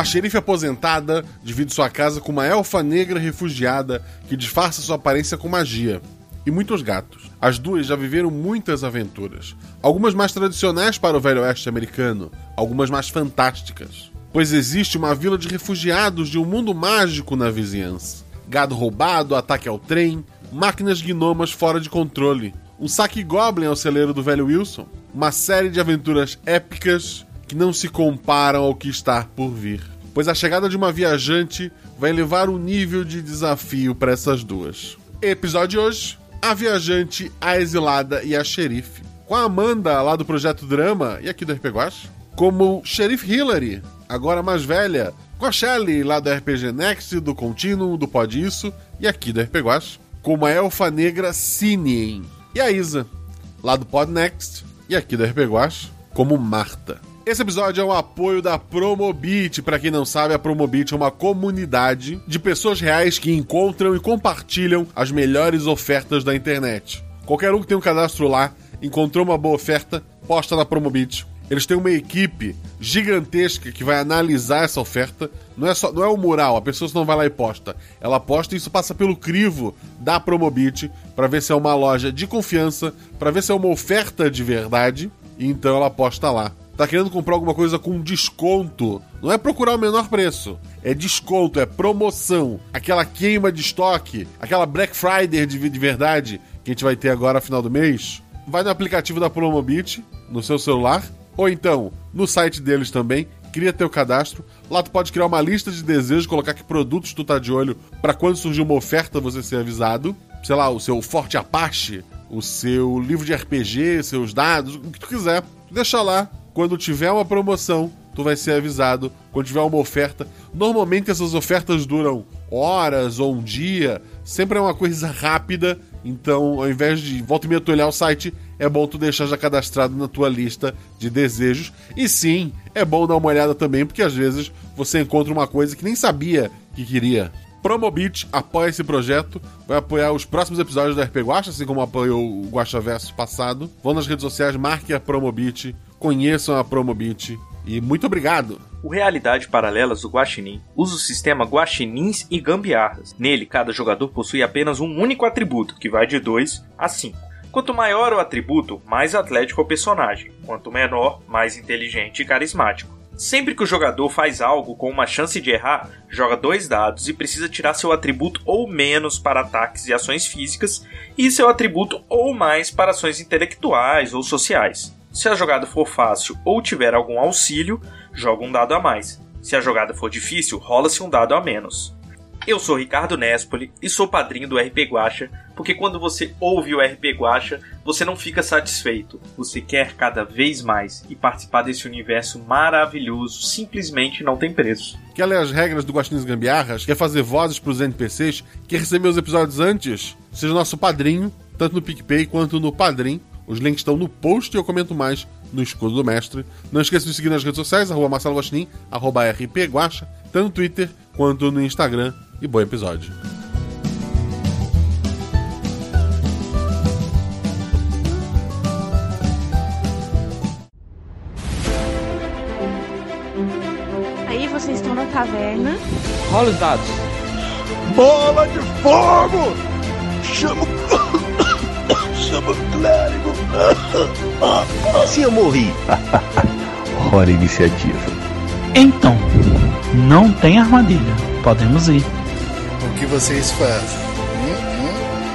Uma xerife aposentada divide sua casa com uma elfa negra refugiada que disfarça sua aparência com magia. E muitos gatos. As duas já viveram muitas aventuras. Algumas mais tradicionais para o velho oeste americano, algumas mais fantásticas. Pois existe uma vila de refugiados de um mundo mágico na vizinhança. Gado roubado, ataque ao trem, máquinas gnomas fora de controle, um saque goblin ao celeiro do velho Wilson, uma série de aventuras épicas que não se comparam ao que está por vir. Pois a chegada de uma viajante vai levar um nível de desafio para essas duas. Episódio de hoje: A Viajante, a Exilada e a Xerife. Com a Amanda lá do Projeto Drama e aqui do RPG Guache, como Xerife Hillary, agora mais velha, com a Shelly lá do RPG Next, do Continuum, do Pod Isso e aqui do RPG Guache, como a Elfa Negra Sinien. E a Isa, lá do Pod Next e aqui do RPG Guache, como Marta. Esse episódio é um apoio da Promobit. Para quem não sabe, a Promobit é uma comunidade de pessoas reais que encontram e compartilham as melhores ofertas da internet. Qualquer um que tem um cadastro lá, encontrou uma boa oferta, posta na Promobit. Eles têm uma equipe gigantesca que vai analisar essa oferta. Não é só, não é o mural, a pessoa não vai lá e posta. Ela posta e isso passa pelo crivo da Promobit para ver se é uma loja de confiança, para ver se é uma oferta de verdade. E então ela posta lá tá querendo comprar alguma coisa com desconto, não é procurar o menor preço. É desconto, é promoção. Aquela queima de estoque, aquela Black Friday de, de verdade que a gente vai ter agora no final do mês. Vai no aplicativo da Promobit, no seu celular, ou então no site deles também, cria teu cadastro. Lá tu pode criar uma lista de desejos, colocar que produtos tu tá de olho para quando surgir uma oferta você ser avisado. Sei lá, o seu Forte Apache, o seu livro de RPG, seus dados, o que tu quiser. Deixa lá, quando tiver uma promoção, tu vai ser avisado. Quando tiver uma oferta, normalmente essas ofertas duram horas ou um dia, sempre é uma coisa rápida. Então, ao invés de volta e meia tu olhar o site, é bom tu deixar já cadastrado na tua lista de desejos. E sim, é bom dar uma olhada também, porque às vezes você encontra uma coisa que nem sabia que queria. Promobit apoia esse projeto, vai apoiar os próximos episódios da RP Guacha, assim como apoiou o Guacha Verso passado. Vão nas redes sociais, marque a Promobit, conheçam a Promobit e muito obrigado! O Realidade Paralelas do Guaxinim usa o sistema Guaxinins e Gambiarras. Nele, cada jogador possui apenas um único atributo, que vai de 2 a 5. Quanto maior o atributo, mais atlético é o personagem. Quanto menor, mais inteligente e carismático. Sempre que o jogador faz algo com uma chance de errar, joga dois dados e precisa tirar seu atributo ou menos para ataques e ações físicas e seu atributo ou mais para ações intelectuais ou sociais. Se a jogada for fácil ou tiver algum auxílio, joga um dado a mais. Se a jogada for difícil, rola-se um dado a menos. Eu sou Ricardo Nespoli e sou padrinho do RP Guacha, porque quando você ouve o RP Guacha, você não fica satisfeito, você quer cada vez mais e participar desse universo maravilhoso simplesmente não tem preço. Quer ler as regras do Guaxinins Gambiarras? Quer fazer vozes para os NPCs? Quer receber os episódios antes? Seja nosso padrinho, tanto no PicPay quanto no Padrim. Os links estão no post e eu comento mais no escudo do mestre. Não esqueça de seguir nas redes sociais, arroba Marcelo Guaxinim, arroba RP Guacha, tanto no Twitter quanto no Instagram e bom episódio. Aí vocês estão na taverna. Rola os dados. Bola de fogo! Chama Chama o clérigo! Se eu morri. Hora iniciativa. Então, não tem armadilha. Podemos ir. Que vocês fazem?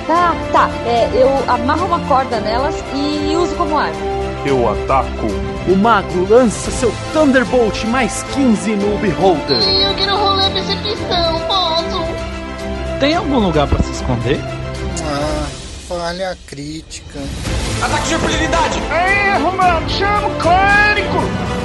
Tá, tá. É, eu amarro uma corda nelas e uso como arma. Eu ataco. O mago lança seu Thunderbolt mais 15 no Beholder. Eu quero rolar percepção, posso? Tem algum lugar para se esconder? Ah, falha crítica. Ataque de oportunidade! Erro, mano! Chama o clérigo!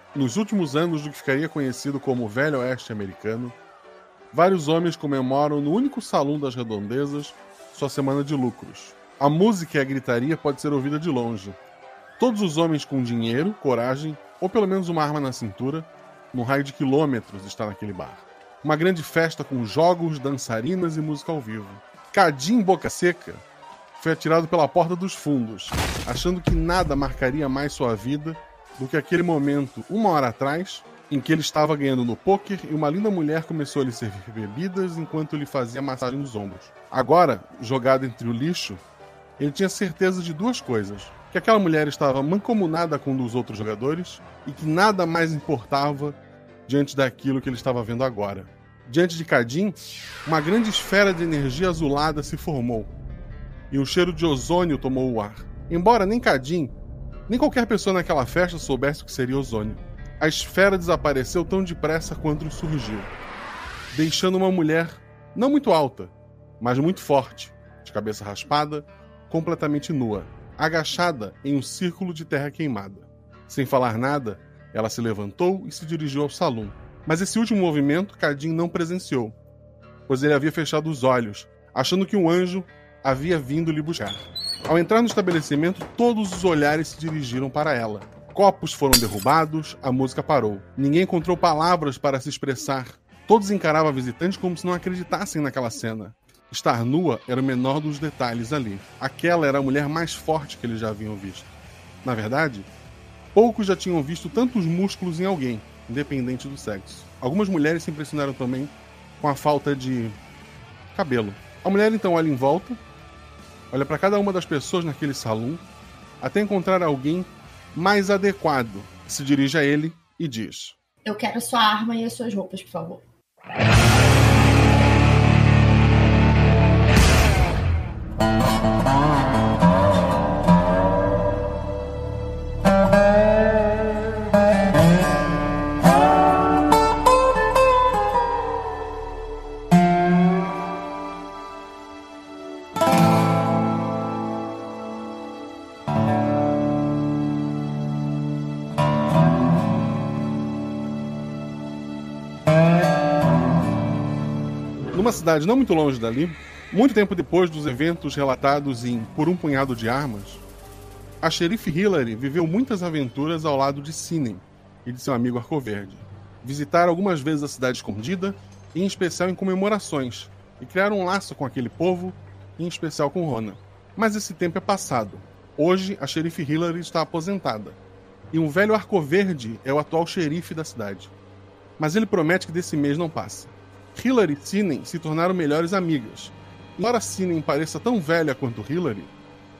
Nos últimos anos do que ficaria conhecido como Velho Oeste Americano, vários homens comemoram no único salão das redondezas sua semana de lucros. A música e a gritaria pode ser ouvida de longe. Todos os homens com dinheiro, coragem ou pelo menos uma arma na cintura, num raio de quilômetros, está naquele bar. Uma grande festa com jogos, dançarinas e música ao vivo. Cadim Boca Seca foi atirado pela porta dos fundos, achando que nada marcaria mais sua vida do que aquele momento, uma hora atrás, em que ele estava ganhando no poker e uma linda mulher começou a lhe servir bebidas enquanto lhe fazia massagem nos ombros. Agora, jogado entre o lixo, ele tinha certeza de duas coisas: que aquela mulher estava mancomunada com um dos outros jogadores e que nada mais importava diante daquilo que ele estava vendo agora. Diante de Cadim, uma grande esfera de energia azulada se formou e um cheiro de ozônio tomou o ar. Embora nem Cadim, nem qualquer pessoa naquela festa soubesse o que seria ozônio. A esfera desapareceu tão depressa quanto surgiu, deixando uma mulher não muito alta, mas muito forte, de cabeça raspada, completamente nua, agachada em um círculo de terra queimada. Sem falar nada, ela se levantou e se dirigiu ao salão. Mas esse último movimento Cadim não presenciou, pois ele havia fechado os olhos, achando que um anjo havia vindo lhe buscar. Ao entrar no estabelecimento, todos os olhares se dirigiram para ela. Copos foram derrubados, a música parou. Ninguém encontrou palavras para se expressar. Todos encaravam a visitante como se não acreditassem naquela cena. Estar nua era o menor dos detalhes ali. Aquela era a mulher mais forte que eles já haviam visto. Na verdade, poucos já tinham visto tantos músculos em alguém, independente do sexo. Algumas mulheres se impressionaram também com a falta de cabelo. A mulher então olha em volta, olha para cada uma das pessoas naquele salão, até encontrar alguém mais adequado. Se dirige a ele e diz: Eu quero sua arma e as suas roupas, por favor. Cidade não muito longe dali, muito tempo depois dos eventos relatados em Por um Punhado de Armas, a xerife Hillary viveu muitas aventuras ao lado de Sinem e de seu amigo Arcoverde. Visitaram algumas vezes a cidade escondida, em especial em comemorações, e criaram um laço com aquele povo, em especial com Rona. Mas esse tempo é passado. Hoje, a xerife Hillary está aposentada, e um velho Arcoverde é o atual xerife da cidade. Mas ele promete que desse mês não passa. Hillary e Sinem se tornaram melhores amigas. Embora Sinem pareça tão velha quanto Hillary,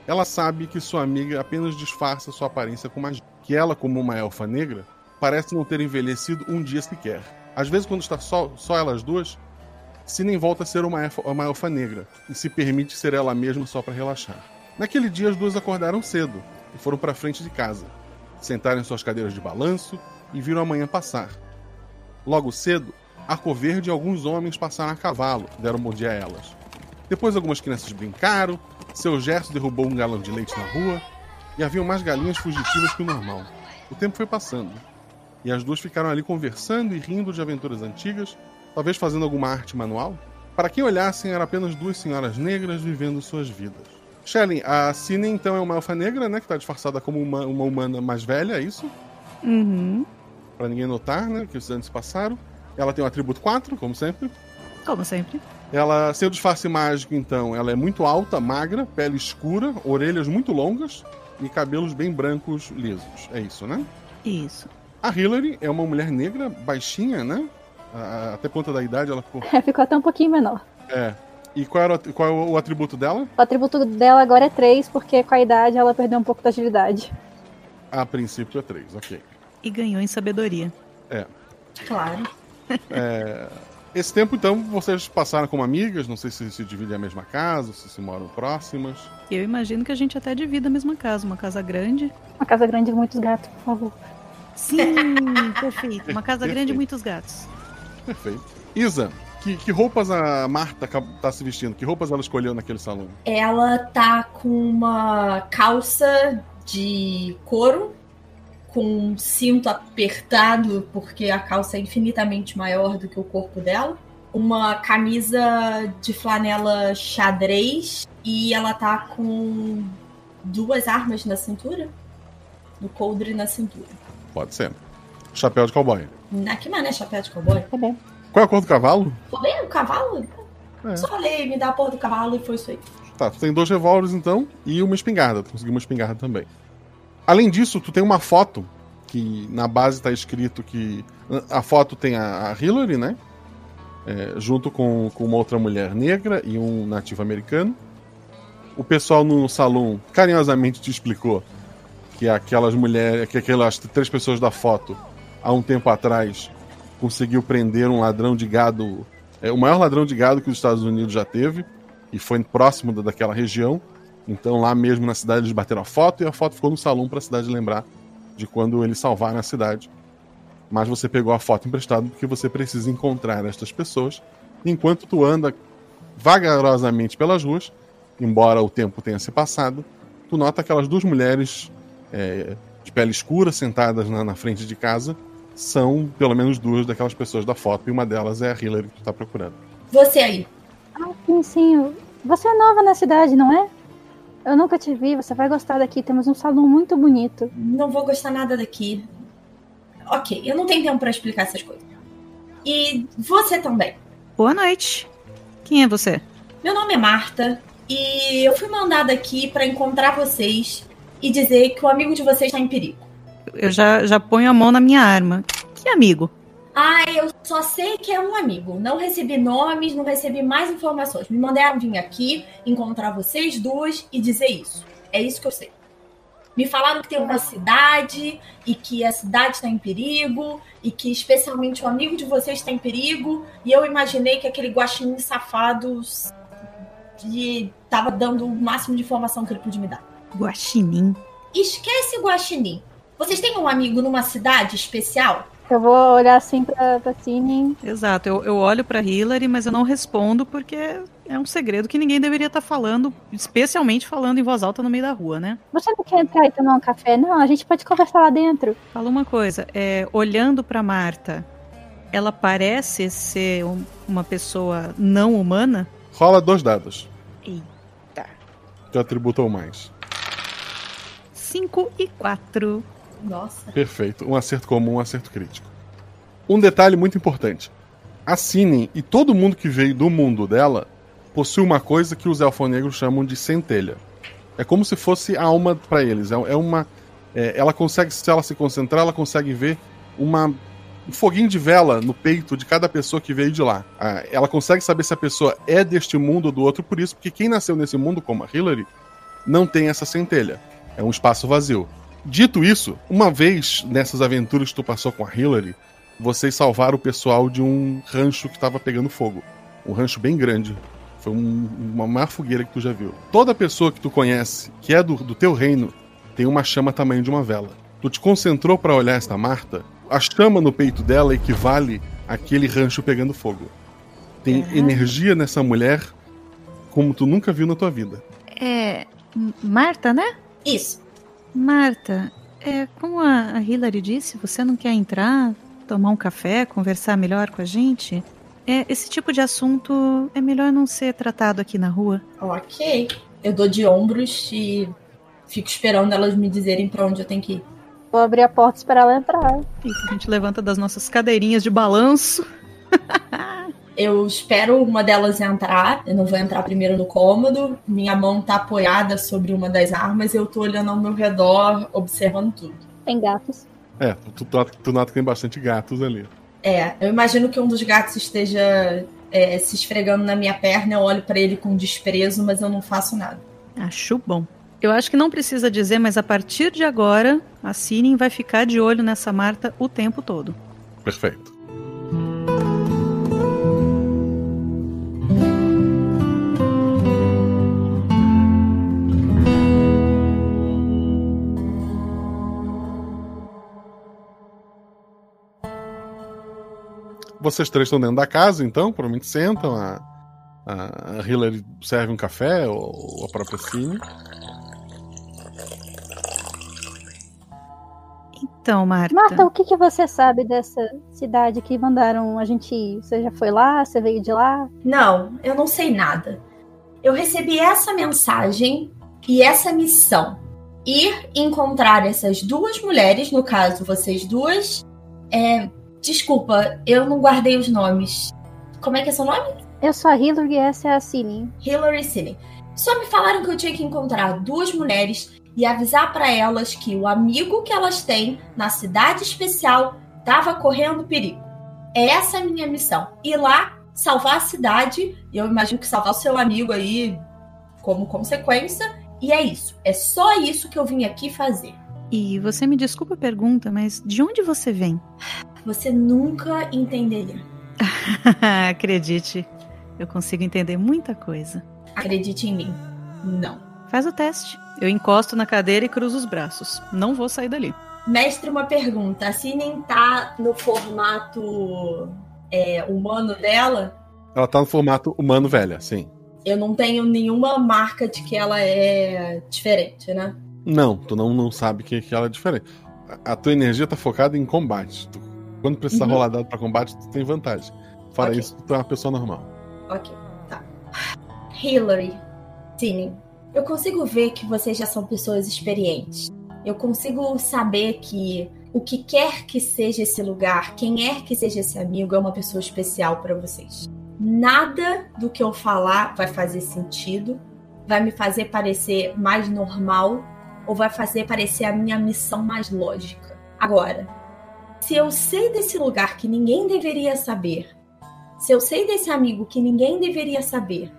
ela sabe que sua amiga apenas disfarça sua aparência com magia. Que ela, como uma elfa negra, parece não ter envelhecido um dia sequer. Às vezes, quando está só, só elas duas, Sinem volta a ser uma elfa, uma elfa negra e se permite ser ela mesma só para relaxar. Naquele dia, as duas acordaram cedo e foram para frente de casa. Sentaram em suas cadeiras de balanço e viram a manhã passar. Logo cedo, Arcoverde e alguns homens passaram a cavalo, deram bom dia a elas. Depois algumas crianças brincaram, seu gesto derrubou um galão de leite na rua, e havia mais galinhas fugitivas que o normal. O tempo foi passando, e as duas ficaram ali conversando e rindo de aventuras antigas, talvez fazendo alguma arte manual. Para quem olhassem, eram apenas duas senhoras negras vivendo suas vidas. Shelley, a Cine então é uma elfa negra, né? Que está disfarçada como uma, uma humana mais velha, é isso? Uhum. Para ninguém notar, né? Que os anos passaram. Ela tem o atributo 4, como sempre. Como sempre. Ela, seu disfarce mágico, então, ela é muito alta, magra, pele escura, orelhas muito longas e cabelos bem brancos, lisos. É isso, né? Isso. A Hillary é uma mulher negra, baixinha, né? A- Até conta da idade ela ficou. É, ficou até um pouquinho menor. É. E qual, era, o- qual é o atributo dela? O atributo dela agora é 3, porque com a idade ela perdeu um pouco da agilidade. A princípio é 3, ok. E ganhou em sabedoria. É. Claro. É, Esse tempo, então, vocês passaram como amigas, não sei se se dividem a mesma casa, se se moram próximas. Eu imagino que a gente até divida a mesma casa, uma casa grande. Uma casa grande e muitos gatos, por favor. Sim, perfeito. Uma casa grande e Perfeito. muitos gatos. Perfeito. Isa, que, que roupas a Marta tá se vestindo? Que roupas ela escolheu naquele salão? Ela tá com uma calça de couro com um cinto apertado, porque a calça é infinitamente maior do que o corpo dela. Uma camisa de flanela xadrez e ela tá com duas armas na cintura. No coldre na cintura. Pode ser. Chapéu de cowboy. Na que mané chapéu de cowboy? Tá bem. Qual é a cor do cavalo? Falei, o cavalo? É. Só falei, me dá a porra do cavalo e foi isso aí. Tá, tu tem dois revólveres então e uma espingarda. Tu conseguiu uma espingarda também. Além disso, tu tem uma foto que na base tá escrito que. A foto tem a, Hillary, né? É, junto com, com uma outra mulher negra e um nativo americano. O pessoal no salão carinhosamente te explicou que aquelas mulheres, que aquelas três pessoas da foto, há um tempo atrás, conseguiu prender um ladrão de gado, é, o maior ladrão de gado que os Estados Unidos já teve, e foi próximo da- daquela região. Então lá mesmo na cidade eles bateram a foto e a foto ficou no salão para a cidade lembrar de quando eles salvaram a cidade. Mas você pegou a foto emprestada porque você precisa encontrar estas pessoas. Enquanto tu anda vagarosamente pelas ruas, embora o tempo tenha se passado, tu nota aquelas duas mulheres é, de pele escura sentadas na, na frente de casa. São pelo menos duas daquelas pessoas da foto, e uma delas é a Hillary que tu tá procurando. Você aí. Ah, sim, sim. Você é nova na cidade, não é? Eu nunca te vi, você vai gostar daqui. Temos um salão muito bonito. Não vou gostar nada daqui. Ok, eu não tenho tempo pra explicar essas coisas. E você também. Boa noite. Quem é você? Meu nome é Marta e eu fui mandada aqui pra encontrar vocês e dizer que o amigo de vocês está em perigo. Eu já, já ponho a mão na minha arma. Que amigo? Ah, eu só sei que é um amigo. Não recebi nomes, não recebi mais informações. Me mandaram vir aqui, encontrar vocês duas e dizer isso. É isso que eu sei. Me falaram que tem uma cidade e que a cidade está em perigo e que especialmente o amigo de vocês está em perigo. E eu imaginei que aquele guaxinim safado s- que tava dando o máximo de informação que ele podia me dar. Guaxinim. Esquece guaxinim. Vocês têm um amigo numa cidade especial? Eu vou olhar assim pra, pra Cine. Exato, eu, eu olho pra Hillary, mas eu não respondo porque é um segredo que ninguém deveria estar falando, especialmente falando em voz alta no meio da rua, né? Você não quer entrar e tomar um café? Não, a gente pode conversar lá dentro. Fala uma coisa, é, olhando pra Marta, ela parece ser um- uma pessoa não humana? Rola dois dados. Eita. Que atributo ou mais. 5 e 4. Nossa. Perfeito. Um acerto comum, um acerto crítico. Um detalhe muito importante. A Cine e todo mundo que veio do mundo dela possui uma coisa que os elfonegros chamam de centelha. É como se fosse a alma para eles. É, é uma. é, ela consegue, se ela se concentrar, ela consegue ver uma, um foguinho de vela no peito de cada pessoa que veio de lá. Ela consegue saber se a pessoa é deste mundo ou do outro, por isso, porque quem nasceu nesse mundo, como a Hillary, não tem essa centelha. É um espaço vazio. Dito isso, uma vez nessas aventuras que tu passou com a Hillary, vocês salvaram o pessoal de um rancho que estava pegando fogo. Um rancho bem grande. Foi um- uma maior fogueira que tu já viu. Toda pessoa que tu conhece, que é do, do teu reino, tem uma chama tamanho de uma vela. Tu te concentrou para olhar esta Marta, a chama no peito dela equivale àquele rancho pegando fogo. Tem energia nessa mulher como tu nunca viu na tua vida. É. Marta, né? Isso. Marta, é, como a, Hillary disse, você não quer entrar, tomar um café, conversar melhor com a gente? É, esse tipo de assunto é melhor não ser tratado aqui na rua. Ok. Eu dou de ombros e fico esperando elas me dizerem pra onde eu tenho que ir. Vou abrir a porta e esperar ela entrar. Isso, a gente levanta das nossas cadeirinhas de balanço. Eu espero uma delas entrar. Eu não vou entrar primeiro no cômodo. Minha mão tá apoiada sobre uma das armas. Eu tô olhando ao meu redor, observando tudo. Tem gatos. É, tu, tu, nota- tu nota que tem bastante gatos ali. É, eu imagino que um dos gatos esteja é, se esfregando na minha perna. Eu olho pra ele com desprezo, mas eu não faço nada. Acho bom. Eu acho que não precisa dizer, mas a partir de agora, a Sinin vai ficar de olho nessa Marta o tempo todo. Perfeito. Vocês três estão dentro da casa, então, provavelmente sentam. A, a, a Hillary serve um café, ou, ou a própria Cine. Então, Marta. Marta, o que, que você sabe dessa cidade que mandaram a gente ir? Você já foi lá? Você veio de lá? Não, eu não sei nada. Eu recebi essa mensagem e essa missão. Ir encontrar essas duas mulheres, no caso, vocês duas. É, desculpa, eu não guardei os nomes. Como é que é seu nome? Eu sou a Hillary e essa é a Cine. Hillary Cine. Só me falaram que eu tinha que encontrar duas mulheres e avisar para elas que o amigo que elas têm na cidade especial estava correndo perigo. É essa a minha missão. Ir lá, salvar a cidade, e eu imagino que salvar o seu amigo aí como consequência. E é isso. É só isso que eu vim aqui fazer. E você me desculpa a pergunta, mas de onde você vem? Você nunca entenderia. Acredite, eu consigo entender muita coisa. Acredite em mim. Não. Faz o teste. Eu encosto na cadeira e cruzo os braços. Não vou sair dali. Mestre, uma pergunta. A Sinen tá no formato é, humano dela? Ela tá no formato humano velha, sim. Eu não tenho nenhuma marca de que ela é diferente, né? Não, tu não, não sabe que, que ela é diferente. A, a tua energia tá focada em combate. Tu, quando precisar Uhum. rolar dado pra combate, tu tem vantagem. Fora Ok. isso, tu é uma pessoa normal. Ok, tá. Hillary, Tini, eu consigo ver que vocês já são pessoas experientes. Eu consigo saber que o que quer que seja esse lugar, quem é que seja esse amigo, é uma pessoa especial para vocês. Nada do que eu falar vai fazer sentido, vai me fazer parecer mais normal ou vai fazer parecer a minha missão mais lógica. Agora, se eu sei desse lugar que ninguém deveria saber, se eu sei desse amigo que ninguém deveria saber,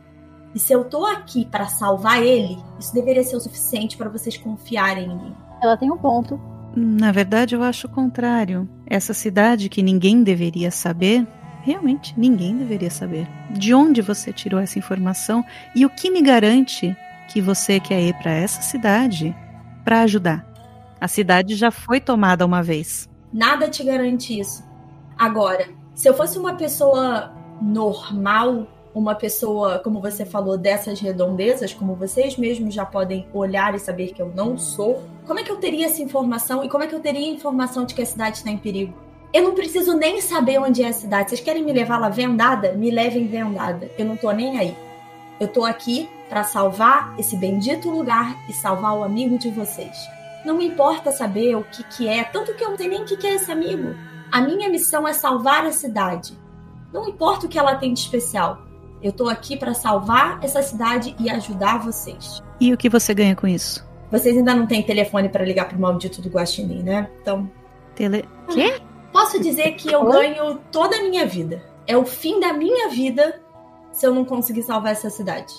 e se eu tô aqui para salvar ele, isso deveria ser o suficiente para vocês confiarem em mim. Ela tem um ponto. Na verdade, eu acho o contrário. Essa cidade que ninguém deveria saber, realmente ninguém deveria saber. De onde você tirou essa informação e o que me garante que você quer ir para essa cidade para ajudar? A cidade já foi tomada uma vez. Nada te garante isso. Agora, se eu fosse uma pessoa normal, uma pessoa, como você falou, dessas redondezas, como vocês mesmos já podem olhar e saber que eu não sou, como é que eu teria essa informação e como é que eu teria informação de que a cidade está em perigo? Eu não preciso nem saber onde é a cidade. Vocês querem me levar lá vendada? Me levem vendada. Eu não tô nem aí. Eu tô aqui para salvar esse bendito lugar e salvar o amigo de vocês. Não me importa saber o que, que é, tanto que eu não sei nem o que, que é esse amigo. A minha missão é salvar a cidade. Não importa o que ela tem de especial. Eu tô aqui para salvar essa cidade e ajudar vocês. E o que você ganha com isso? Vocês ainda não têm telefone para ligar pro maldito do Guaxinim, né? Então, Tele. Quê? posso dizer que eu ganho toda a minha vida. É o fim da minha vida se eu não conseguir salvar essa cidade.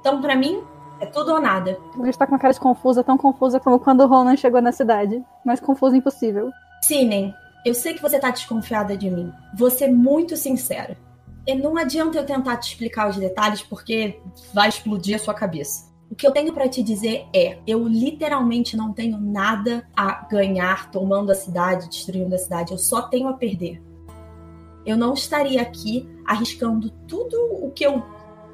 Então, para mim, é tudo ou nada. Ela está com uma cara de confusa, tão confusa como quando o Ronan chegou na cidade. Mais confusa impossível. Sinem, eu sei que você tá desconfiada de mim. Vou ser muito sincera. E não adianta eu tentar te explicar os detalhes porque vai explodir a sua cabeça. O que eu tenho para te dizer é, eu literalmente não tenho nada a ganhar tomando a cidade, destruindo a cidade. Eu só tenho a perder. Eu não estaria aqui arriscando tudo o que eu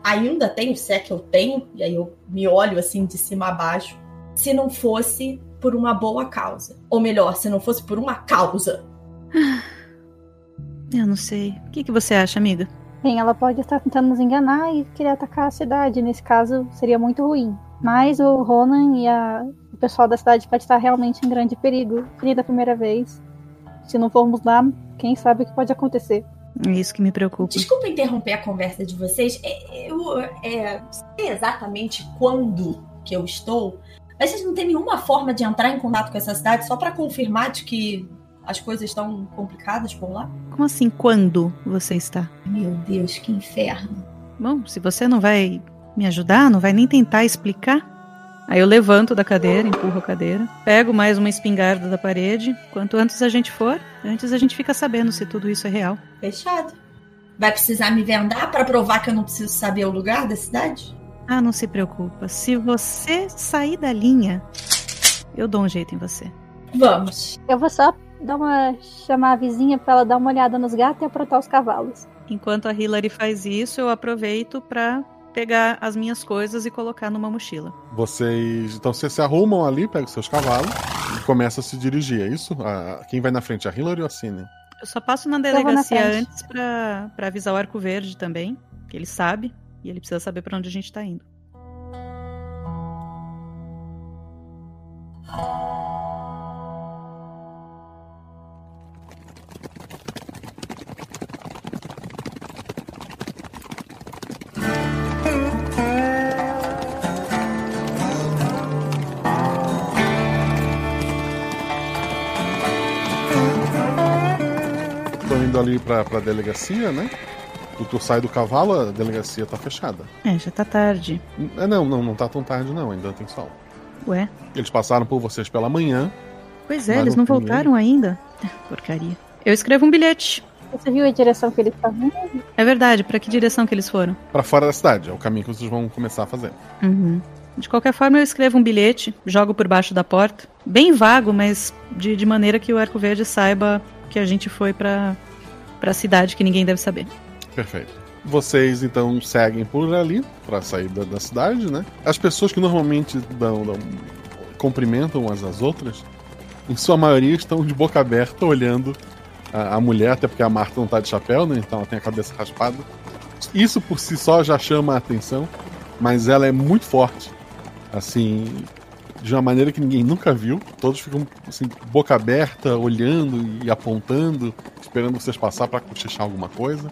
ainda tenho, se é que eu tenho, e aí eu me olho assim de cima a baixo, se não fosse por uma boa causa. Ou melhor, se não fosse por uma causa. Eu não sei. O que, que você acha, amiga? Bem, ela pode estar tentando nos enganar e querer atacar a cidade. Nesse caso, seria muito ruim. Mas o Ronan e a- o pessoal da cidade pode estar realmente em grande perigo. Seria da primeira vez. Se não formos lá, quem sabe o que pode acontecer. É isso que me preocupa. Desculpa interromper a conversa de vocês. É, Eu é, sei exatamente quando que eu estou, mas vocês não têm nenhuma forma de entrar em contato com essa cidade só para confirmar de que as coisas estão complicadas por lá? Como assim, quando você está? Meu Deus, que inferno. Bom, se você não vai me ajudar, não vai nem tentar explicar. Aí eu levanto da cadeira, empurro a cadeira, pego mais uma espingarda da parede. Quanto antes a gente for, antes a gente fica sabendo se tudo isso é real. Fechado. Vai precisar me vendar para provar que eu não preciso saber o lugar da cidade? Ah, não se preocupa. Se você sair da linha, eu dou um jeito em você. Vamos. Eu vou só dar uma chamar a vizinha pra ela dar uma olhada nos gatos e aprontar os cavalos. Enquanto a Hillary faz isso, eu aproveito pra pegar as minhas coisas e colocar numa mochila. Vocês. Então vocês se arrumam ali, pegam seus cavalos e começa a se dirigir, é isso? A- quem vai na frente, a Hillary ou a Cine? Eu só passo na na delegacia frente. antes pra, pra avisar o Arco Verde também, que ele sabe, e ele precisa saber pra onde a gente tá indo. Pra, pra delegacia, né? Tu, tu sai do cavalo, a delegacia tá fechada. É, já tá tarde. É, não, não, não tá tão tarde não, ainda tem sol. Ué? Eles passaram por vocês pela manhã. Pois é, eles não voltaram ainda. Ah, Porcaria. Eu escrevo um bilhete. Você viu a direção que eles estavam? É verdade, pra que direção que eles foram? Pra fora da cidade, é o caminho que vocês vão começar a fazer. Uhum. De qualquer forma, eu escrevo um bilhete, jogo por baixo da porta. Bem vago, mas de, de maneira que o Arco Verde saiba que a gente foi pra, pra cidade que ninguém deve saber. Perfeito. Vocês então seguem por ali pra sair da, da cidade, né? As pessoas que normalmente dão, dão cumprimentam umas às outras, em sua maioria estão de boca aberta olhando a, a mulher, até porque a Marta não tá de chapéu, né? Então ela tem a cabeça raspada. Isso por si só já chama a atenção, mas ela é muito forte. Assim, de uma maneira que ninguém nunca viu. Todos ficam assim, boca aberta, olhando e apontando, esperando vocês passar pra cochichar alguma coisa.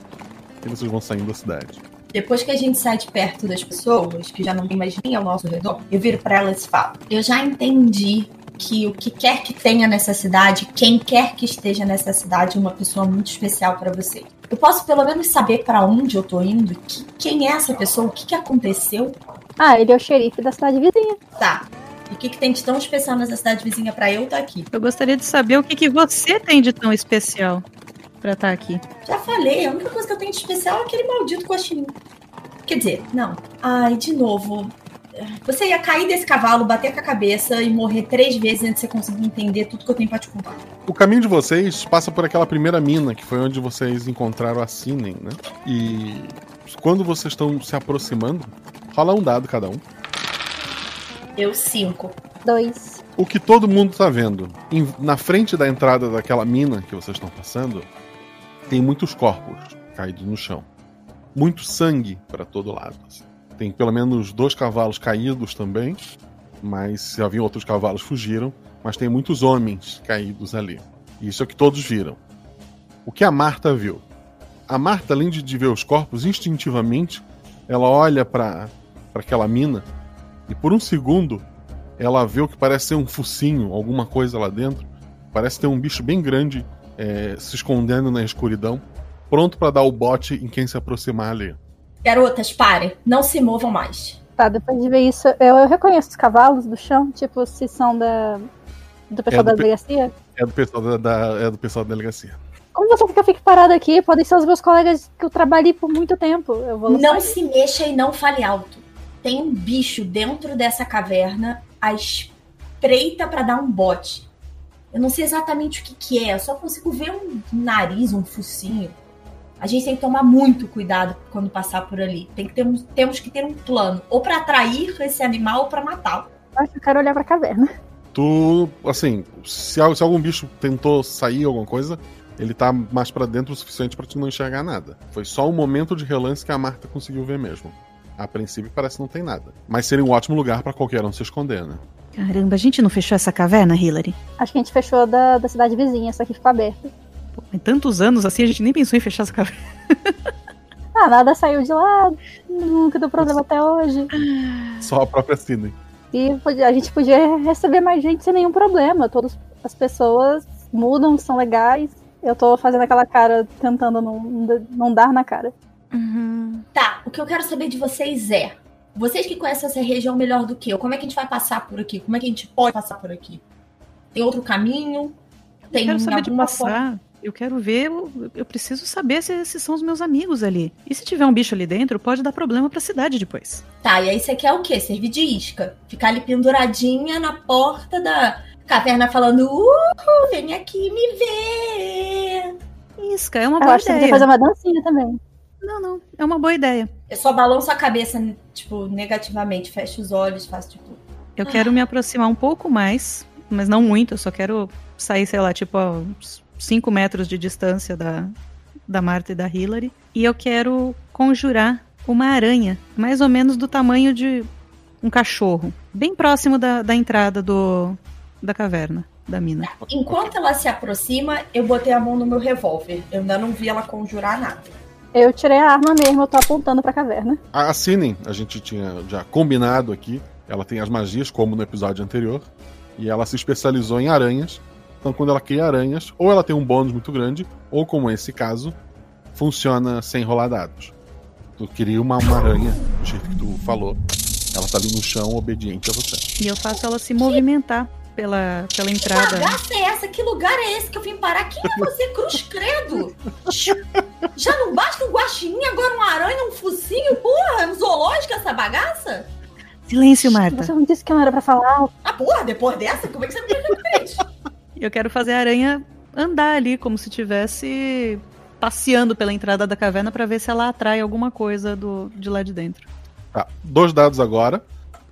E vocês vão saindo da cidade. Depois que a gente sai de perto das pessoas, que já não tem mais ninguém ao nosso redor, eu viro pra elas e falo: Eu já entendi que o que quer que tenha nessa cidade, quem quer que esteja nessa cidade, é uma pessoa muito especial pra você. Eu posso pelo menos saber pra onde eu tô indo, que- quem é essa pessoa, o que, que aconteceu. Ah, ele é o xerife da cidade vizinha. Tá. E o que, que tem de tão especial nessa cidade vizinha pra eu estar aqui? Eu gostaria de saber o que, que você tem de tão especial pra estar aqui. Já falei, a única coisa que eu tenho de especial é aquele maldito guaxinim. Quer dizer, não. Ai, de novo. Você ia cair desse cavalo, bater com a cabeça e morrer três vezes antes de você conseguir entender tudo que eu tenho pra te contar. O caminho de vocês passa por aquela primeira mina, que foi onde vocês encontraram a Sinen, né? E quando vocês estão se aproximando, rola um dado cada um. Eu cinco. Dois. O que todo mundo tá vendo, em- na frente da entrada daquela mina que vocês estão passando, tem muitos corpos caídos no chão. Muito sangue para todo lado. assim. Tem pelo menos dois cavalos caídos também, mas já viu outros cavalos fugiram, mas tem muitos homens caídos ali. Isso é o que todos viram. O que a Marta viu? A Marta, além de, de ver os corpos, instintivamente, ela olha para aquela mina e por um segundo ela vê o que parece ser um focinho, alguma coisa lá dentro. Parece ter um bicho bem grande é, se escondendo na escuridão, pronto para dar o bote em quem se aproximar ali. Garotas, parem. Não se movam mais. Tá, depois de ver isso, eu, eu reconheço os cavalos do chão, tipo, se são da, do pessoal É do da delegacia. É do pessoal da, da- é do pessoal da delegacia. Como você eu fique parado aqui? Podem ser os meus colegas que eu trabalhei por muito tempo. Eu vou Não sair. se mexa e não fale alto. Tem um bicho dentro dessa caverna à espreita pra dar um bote. Eu não sei exatamente o que, que é, eu só consigo ver um nariz, um focinho. A gente tem que tomar muito cuidado quando passar por ali. Tem que ter um- temos que ter um plano, ou pra atrair esse animal ou pra matá-lo. Acho que eu quero olhar pra caverna. Tu, assim, se, se algum bicho tentou sair alguma coisa, ele tá mais pra dentro o suficiente pra tu não enxergar nada. Foi só um momento de relance que a Marta conseguiu ver mesmo. A princípio parece que não tem nada. Mas seria um ótimo lugar pra qualquer um se esconder, né? Caramba, a gente não fechou essa caverna, Hillary? Acho que a gente fechou da, da cidade vizinha, essa aqui ficou aberta. Pô, em tantos anos assim, a gente nem pensou em fechar essa caverna. Ah, nada saiu de lá, nunca deu problema até hoje. Só a própria Sidney. E a gente podia receber mais gente sem nenhum problema. Todas as pessoas mudam, são legais. Eu tô fazendo aquela cara tentando não, não dar na cara. Tá, o que eu quero saber de vocês é: vocês que conhecem essa região melhor do que eu, como é que a gente vai passar por aqui? Como é que a gente pode passar por aqui? Tem outro caminho? Tem eu quero saber de alguma passar. forma? Eu quero ver, eu, eu preciso saber se esses são os meus amigos ali. E se tiver um bicho ali dentro, pode dar problema pra cidade depois. Tá, e aí você quer o quê? Servir de isca? Ficar ali penduradinha na porta da caverna falando: Uhul, vem aqui me ver. Isca, é uma Eu boa acho que você ideia. fazer uma dancinha também. Não, não, é uma boa ideia. Eu só balanço a cabeça, tipo, negativamente, fecho os olhos, faço tipo. Eu quero me aproximar um pouco mais mas não muito. Eu só quero sair, sei lá, tipo, a uns 5 metros de distância da, da Marta e da Hillary. E eu quero conjurar uma aranha, mais ou menos do tamanho de um cachorro, bem próximo da, da entrada do, da caverna, da mina. Enquanto ela se aproxima, eu botei a mão no meu revólver. Eu ainda não vi ela conjurar nada. Eu tirei a arma mesmo, eu tô apontando pra caverna. A Sinen, a gente tinha já combinado aqui, ela tem as magias, como no episódio anterior, e ela se especializou em aranhas. Então, quando ela cria aranhas, ou ela tem um bônus muito grande, ou como esse caso, funciona sem rolar dados. Tu queria uma, uma aranha, do jeito que tu falou. Ela tá ali no chão, obediente a você. E eu faço ela se movimentar pela, pela entrada. Que bagaça é essa? Que lugar é esse que eu vim parar? Quem é você, Cruz Credo? Já não basta um guaxinim, agora uma aranha, um focinho? Porra, é um zoológico essa bagaça? Silêncio, Marta. Você não disse que não era pra falar? Ah, porra, depois dessa, como é que você me fez? Eu quero fazer a aranha andar ali, como se tivesse passeando pela entrada da caverna para ver se ela atrai alguma coisa do, de lá de dentro. Tá, dois dados agora.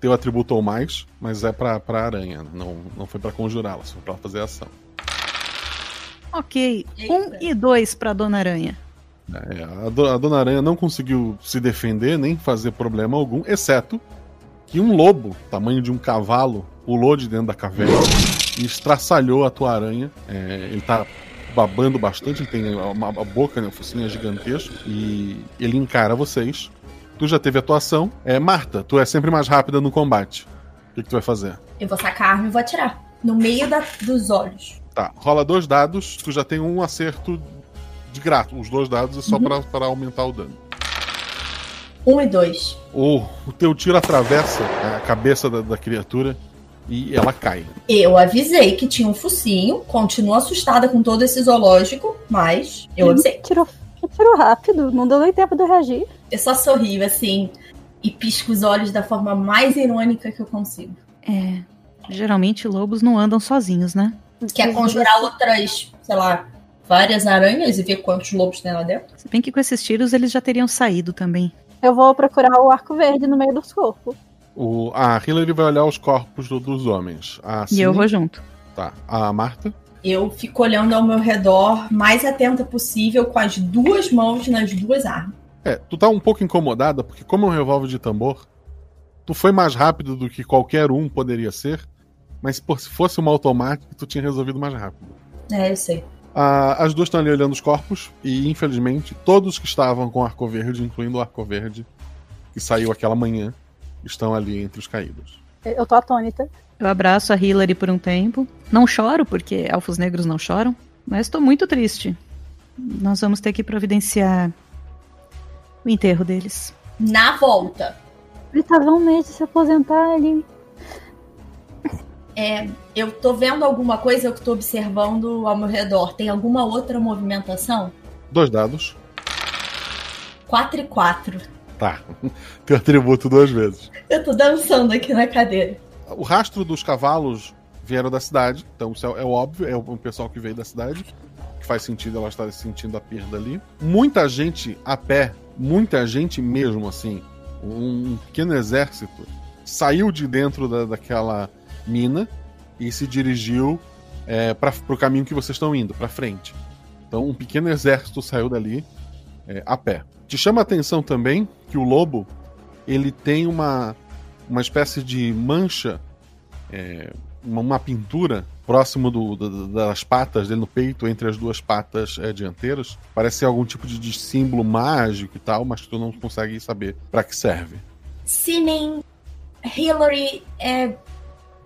Teu atributo ou mais, mas é pra, pra aranha. Não, não foi pra conjurá-la, foi pra fazer ação. Ok, um e dois pra Dona Aranha. É, a, do- a Dona Aranha não conseguiu se defender nem fazer problema algum, exceto que um lobo, tamanho de um cavalo, pulou de dentro da caverna e estraçalhou a tua aranha. É, ele tá babando bastante, ele tem uma, a boca, né, o focinho é gigantesco, e ele encara vocês. Tu já teve atuação. É, Marta, tu é sempre mais rápida no combate. O que, que tu vai fazer? Eu vou sacar a arma e vou atirar. No meio da- dos olhos. Tá, rola dois dados, tu já tem um acerto de grato. Os dois dados é só pra, pra aumentar o dano. Um e dois. O, o teu tiro atravessa a cabeça da, da criatura e ela cai. Eu avisei que tinha um focinho, continuo assustada com todo esse zoológico, mas eu avisei. Tirou, tirou rápido, não deu nem tempo de eu reagir. Eu só sorrio assim e pisco os olhos da forma mais irônica que eu consigo. É. Geralmente lobos não andam sozinhos, né? Quer conjurar outras, sei lá, várias aranhas e ver quantos lobos tem lá dentro? Se bem que com esses tiros eles já teriam saído também. Eu vou procurar o arco verde no meio dos corpos. O, a Hillary vai olhar os corpos do- dos homens. A E eu vou junto. Tá. A Marta. Eu fico olhando ao meu redor, mais atenta possível, com as duas mãos nas duas armas. É, tu tá um pouco incomodada, porque como é um revólver de tambor, tu foi mais rápido do que qualquer um poderia ser, mas pô, se fosse uma automática, tu tinha resolvido mais rápido. É, eu sei. Ah, as duas estão ali olhando os corpos e, infelizmente, todos que estavam com arco verde, incluindo o arco verde que saiu aquela manhã, estão ali entre os caídos. Eu tô atônita. Eu abraço a Hillary por um tempo. Não choro, porque elfos negros não choram, mas tô muito triste. Nós vamos ter que providenciar o enterro deles. Na volta. Ele tava um mês de se aposentar ali. É, eu tô vendo alguma coisa, eu tô observando ao meu redor. Tem alguma outra movimentação? Dois dados. 4 e 4. Tá. Teu atributo duas vezes. Eu tô dançando aqui na cadeira. O rastro dos cavalos vieram da cidade, então isso é, é óbvio, é o pessoal que veio da cidade, que faz sentido ela estar sentindo a perda ali. Muita gente a pé, muita gente mesmo assim, um pequeno exército, saiu de dentro da, daquela mina e se dirigiu é, para o caminho que vocês estão indo, para frente. Então um pequeno exército saiu dali é, a pé. Te chama a atenção também que o lobo ele tem uma, uma espécie de mancha, é, uma, pintura próximo do- do- das patas dele no peito, entre as duas patas é, dianteiras. Parece ser algum tipo de, de símbolo mágico e tal, mas tu não consegue saber para que serve. Sinem, Hillary, é,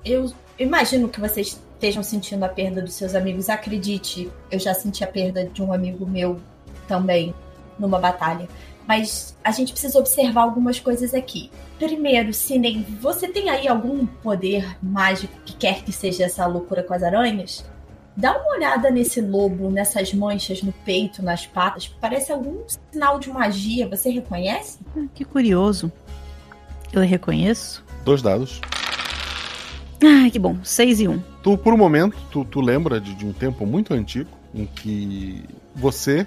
eu imagino que vocês estejam sentindo a perda dos seus amigos. Acredite, eu já senti a perda de um amigo meu também numa batalha. Mas a gente precisa observar algumas coisas aqui. Primeiro, Sinem, você tem aí algum poder mágico que quer que seja essa loucura com as aranhas? Dá uma olhada nesse lobo, nessas manchas no peito, nas patas. Parece algum sinal de magia. Você reconhece? Ah, Que curioso. Eu reconheço. Dois dados. Ai, que bom. Seis e um. Tu, por um momento, tu, tu lembra de, de um tempo muito antigo em que você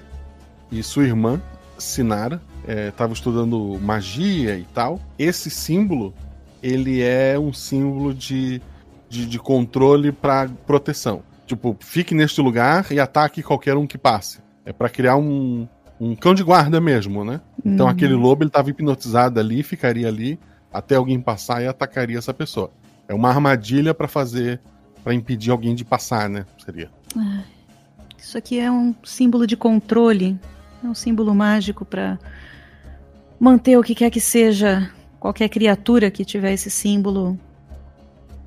e sua irmã, Sinara, estavam estudando magia e tal. Esse símbolo, ele é um símbolo de, de, de controle pra proteção. Tipo, fique neste lugar e ataque qualquer um que passe. É pra criar um, um cão de guarda mesmo, né? Então Uhum. aquele lobo ele tava hipnotizado ali, ficaria ali até alguém passar e atacaria essa pessoa. É uma armadilha pra fazer, Pra impedir alguém de passar, né? Seria. Ah, Isso aqui é um símbolo de controle, é um símbolo mágico para manter o que quer que seja qualquer criatura que tiver esse símbolo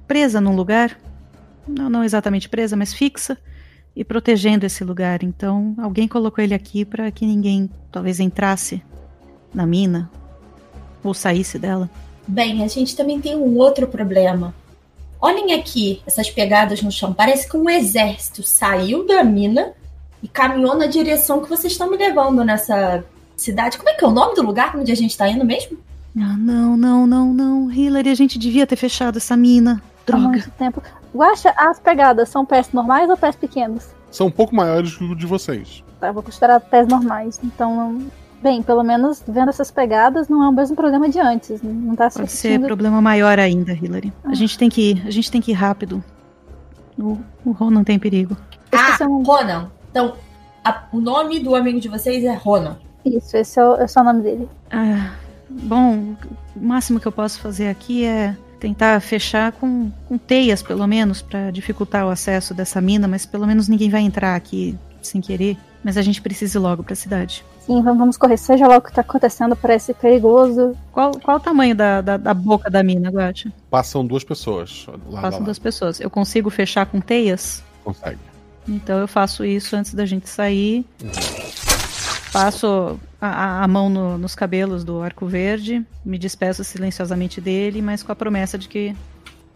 presa num lugar, não, não exatamente presa, mas fixa e protegendo esse lugar. Então, alguém colocou ele aqui para que ninguém talvez entrasse na mina ou saísse dela. Bem, a gente também tem um outro problema. Olhem aqui essas pegadas no chão. Parece que um exército saiu da mina e caminhou na direção que vocês estão me levando nessa cidade. Como é que é o nome do lugar onde a gente tá indo mesmo? Ah, não, não, não, não. Hillary, a gente devia ter fechado essa mina. Há Droga. muito tempo. Guaxa, as pegadas são pés normais ou pés pequenos? São um pouco maiores que o de vocês. Tá, vou considerar pés normais. Então, bem, pelo menos vendo essas pegadas, não é o mesmo problema de antes. Não tá se Pode ser problema maior ainda, Hillary. A gente tem que ir, a gente tem que ir rápido. O, o Ronan tem perigo. Ah, Ronan. Então, a- o nome do amigo de vocês é Ronan. Isso, esse é o, esse é o nome dele. Ah, bom, o máximo que eu posso fazer aqui é tentar fechar com, com teias, pelo menos, para dificultar o acesso dessa mina, mas pelo menos ninguém vai entrar aqui sem querer. Mas a gente precisa ir logo pra cidade. Sim, vamos, correr. Seja lá o que tá acontecendo, parece perigoso. Qual, qual o tamanho da, da, da boca da mina, Guacha? Passam duas pessoas. Lá, Passam lá, duas pessoas. Eu consigo fechar com teias? Consegue. Então eu faço isso antes da gente sair. Passo a, a- mão no- nos cabelos do arco verde, me despeço silenciosamente dele, mas com a promessa de que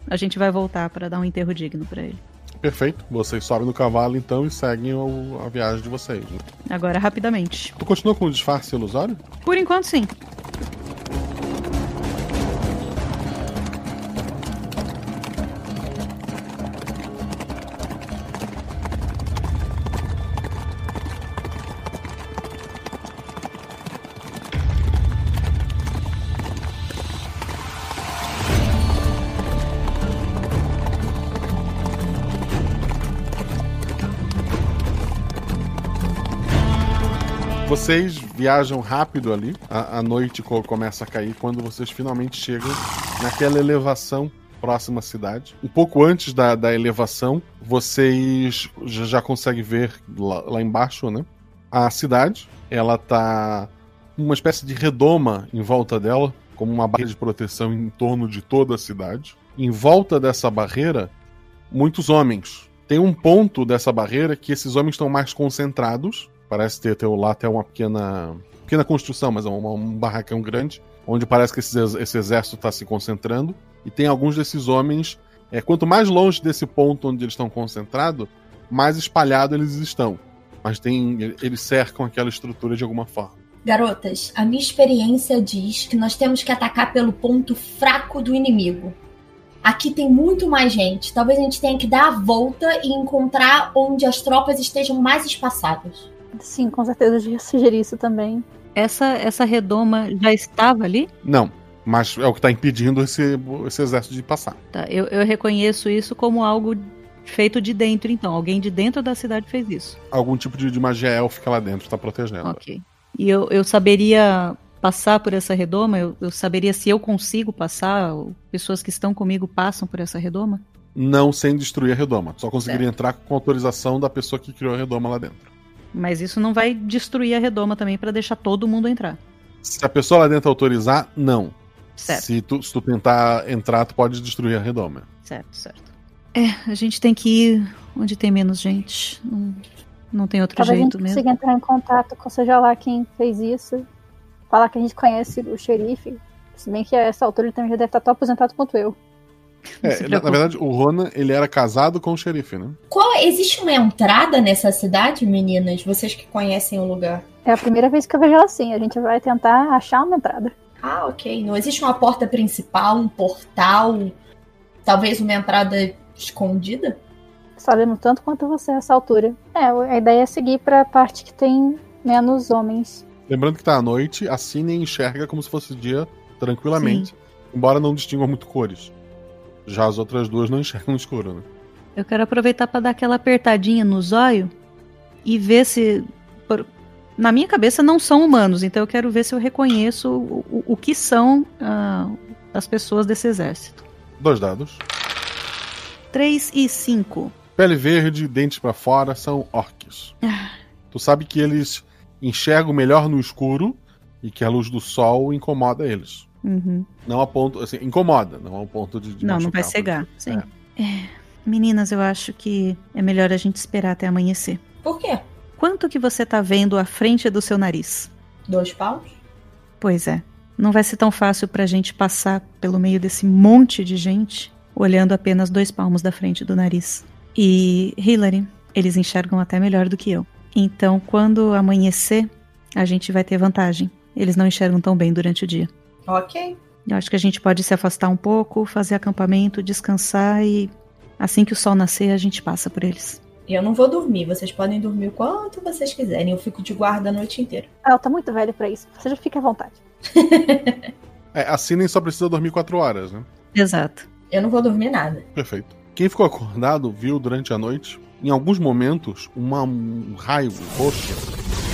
a gente vai voltar para dar um enterro digno para ele. Perfeito. Vocês sobem no cavalo então e seguem o- a viagem de vocês. Né? Agora rapidamente. Tu continua com o disfarce ilusório? Por enquanto sim. Vocês viajam rápido ali. A, a noite co- começa a cair quando vocês finalmente chegam naquela elevação próxima à cidade. Um pouco antes da, da elevação, vocês já, já conseguem ver lá, lá embaixo, né? A cidade. Ela tá uma espécie de redoma em volta dela, como uma barreira de proteção em torno de toda a cidade. Em volta dessa barreira, muitos homens. Tem um ponto dessa barreira que esses homens estão mais concentrados. Parece ter, ter lá até uma pequena, pequena construção, mas é uma- um barracão grande, onde parece que esse, esse exército está se concentrando. E tem alguns desses homens. É, quanto mais longe desse ponto onde eles estão concentrados, mais espalhados eles estão. Mas tem, eles cercam aquela estrutura de alguma forma. Garotas, a minha experiência diz que nós temos que atacar pelo ponto fraco do inimigo. Aqui tem muito mais gente. Talvez a gente tenha que dar a volta e encontrar onde as tropas estejam mais espaçadas. Sim, com certeza eu já sugeri isso também. Essa, essa redoma já estava ali? Não, mas é o que está impedindo esse, esse exército de passar. Tá, eu, eu reconheço isso como algo feito de dentro, então. Alguém de dentro da cidade fez isso. Algum tipo de, de magia élfica lá dentro está protegendo. Ok. E eu, eu saberia passar por essa redoma? Eu, eu saberia se eu consigo passar? Pessoas que estão comigo passam por essa redoma? Não sem destruir a redoma. Só conseguiria entrar com autorização da pessoa que criou a redoma lá dentro. Mas isso não vai destruir a redoma também para deixar todo mundo entrar. Se a pessoa lá dentro autorizar, não. Certo. Se tu, se tu tentar entrar, tu pode destruir a redoma. Certo, certo. É, a gente tem que ir onde tem menos gente. Não, não tem outro Talvez a gente jeito mesmo. consiga entrar em contato com seja lá quem fez isso. Falar que a gente conhece o xerife. Se bem que a essa altura ele também já deve estar tão aposentado quanto eu. É, na, na verdade, o Ronan, ele era casado com o xerife, né? Qual existe uma entrada nessa cidade, meninas? Vocês que conhecem o lugar? É a primeira vez que eu vejo ela assim. A gente vai tentar achar uma entrada. Ah, ok. Não existe uma porta principal, um portal, talvez uma entrada escondida? Sabemos tanto quanto você a essa altura. É, a ideia é seguir pra parte que tem menos homens. Lembrando que tá à noite, a Cine enxerga como se fosse dia tranquilamente. Embora não distingua muito cores. Já as outras duas não enxergam no escuro, né? Eu quero aproveitar para dar aquela apertadinha no zóio e ver se. por- Na minha cabeça não são humanos, então eu quero ver se eu reconheço o, o- o que são ah, as pessoas desse exército. Dois dados. 3 e 5. Pele verde, dentes pra fora, são orcs. Tu sabe que eles enxergam melhor no escuro e que a luz do sol incomoda eles. Uhum. Não a ponto, assim, incomoda, não a um ponto de, de Não, não machucar, vai cegar. Sim. exemplo. É. Meninas, eu acho que é melhor a gente esperar até amanhecer. Por quê? Quanto que você tá vendo à frente do seu nariz? Dois paus? Pois é. Não vai ser tão fácil pra gente passar pelo meio desse monte de gente olhando apenas dois palmos da frente do nariz. E, Hillary, eles enxergam até melhor do que eu. Então, quando amanhecer, a gente vai ter vantagem. Eles não enxergam tão bem durante o dia. Ok. Eu acho que a gente pode se afastar um pouco, fazer acampamento, descansar e assim que o sol nascer, a gente passa por eles. E eu não vou dormir. Vocês podem dormir o quanto vocês quiserem. Eu fico de guarda a noite inteira. Ah, eu tô muito velho pra isso. Você já fica à vontade. É, a Cinem só precisa dormir quatro horas, né? Exato. Eu não vou dormir nada. Perfeito. Quem ficou acordado viu durante a noite, em alguns momentos, uma- um raio roxo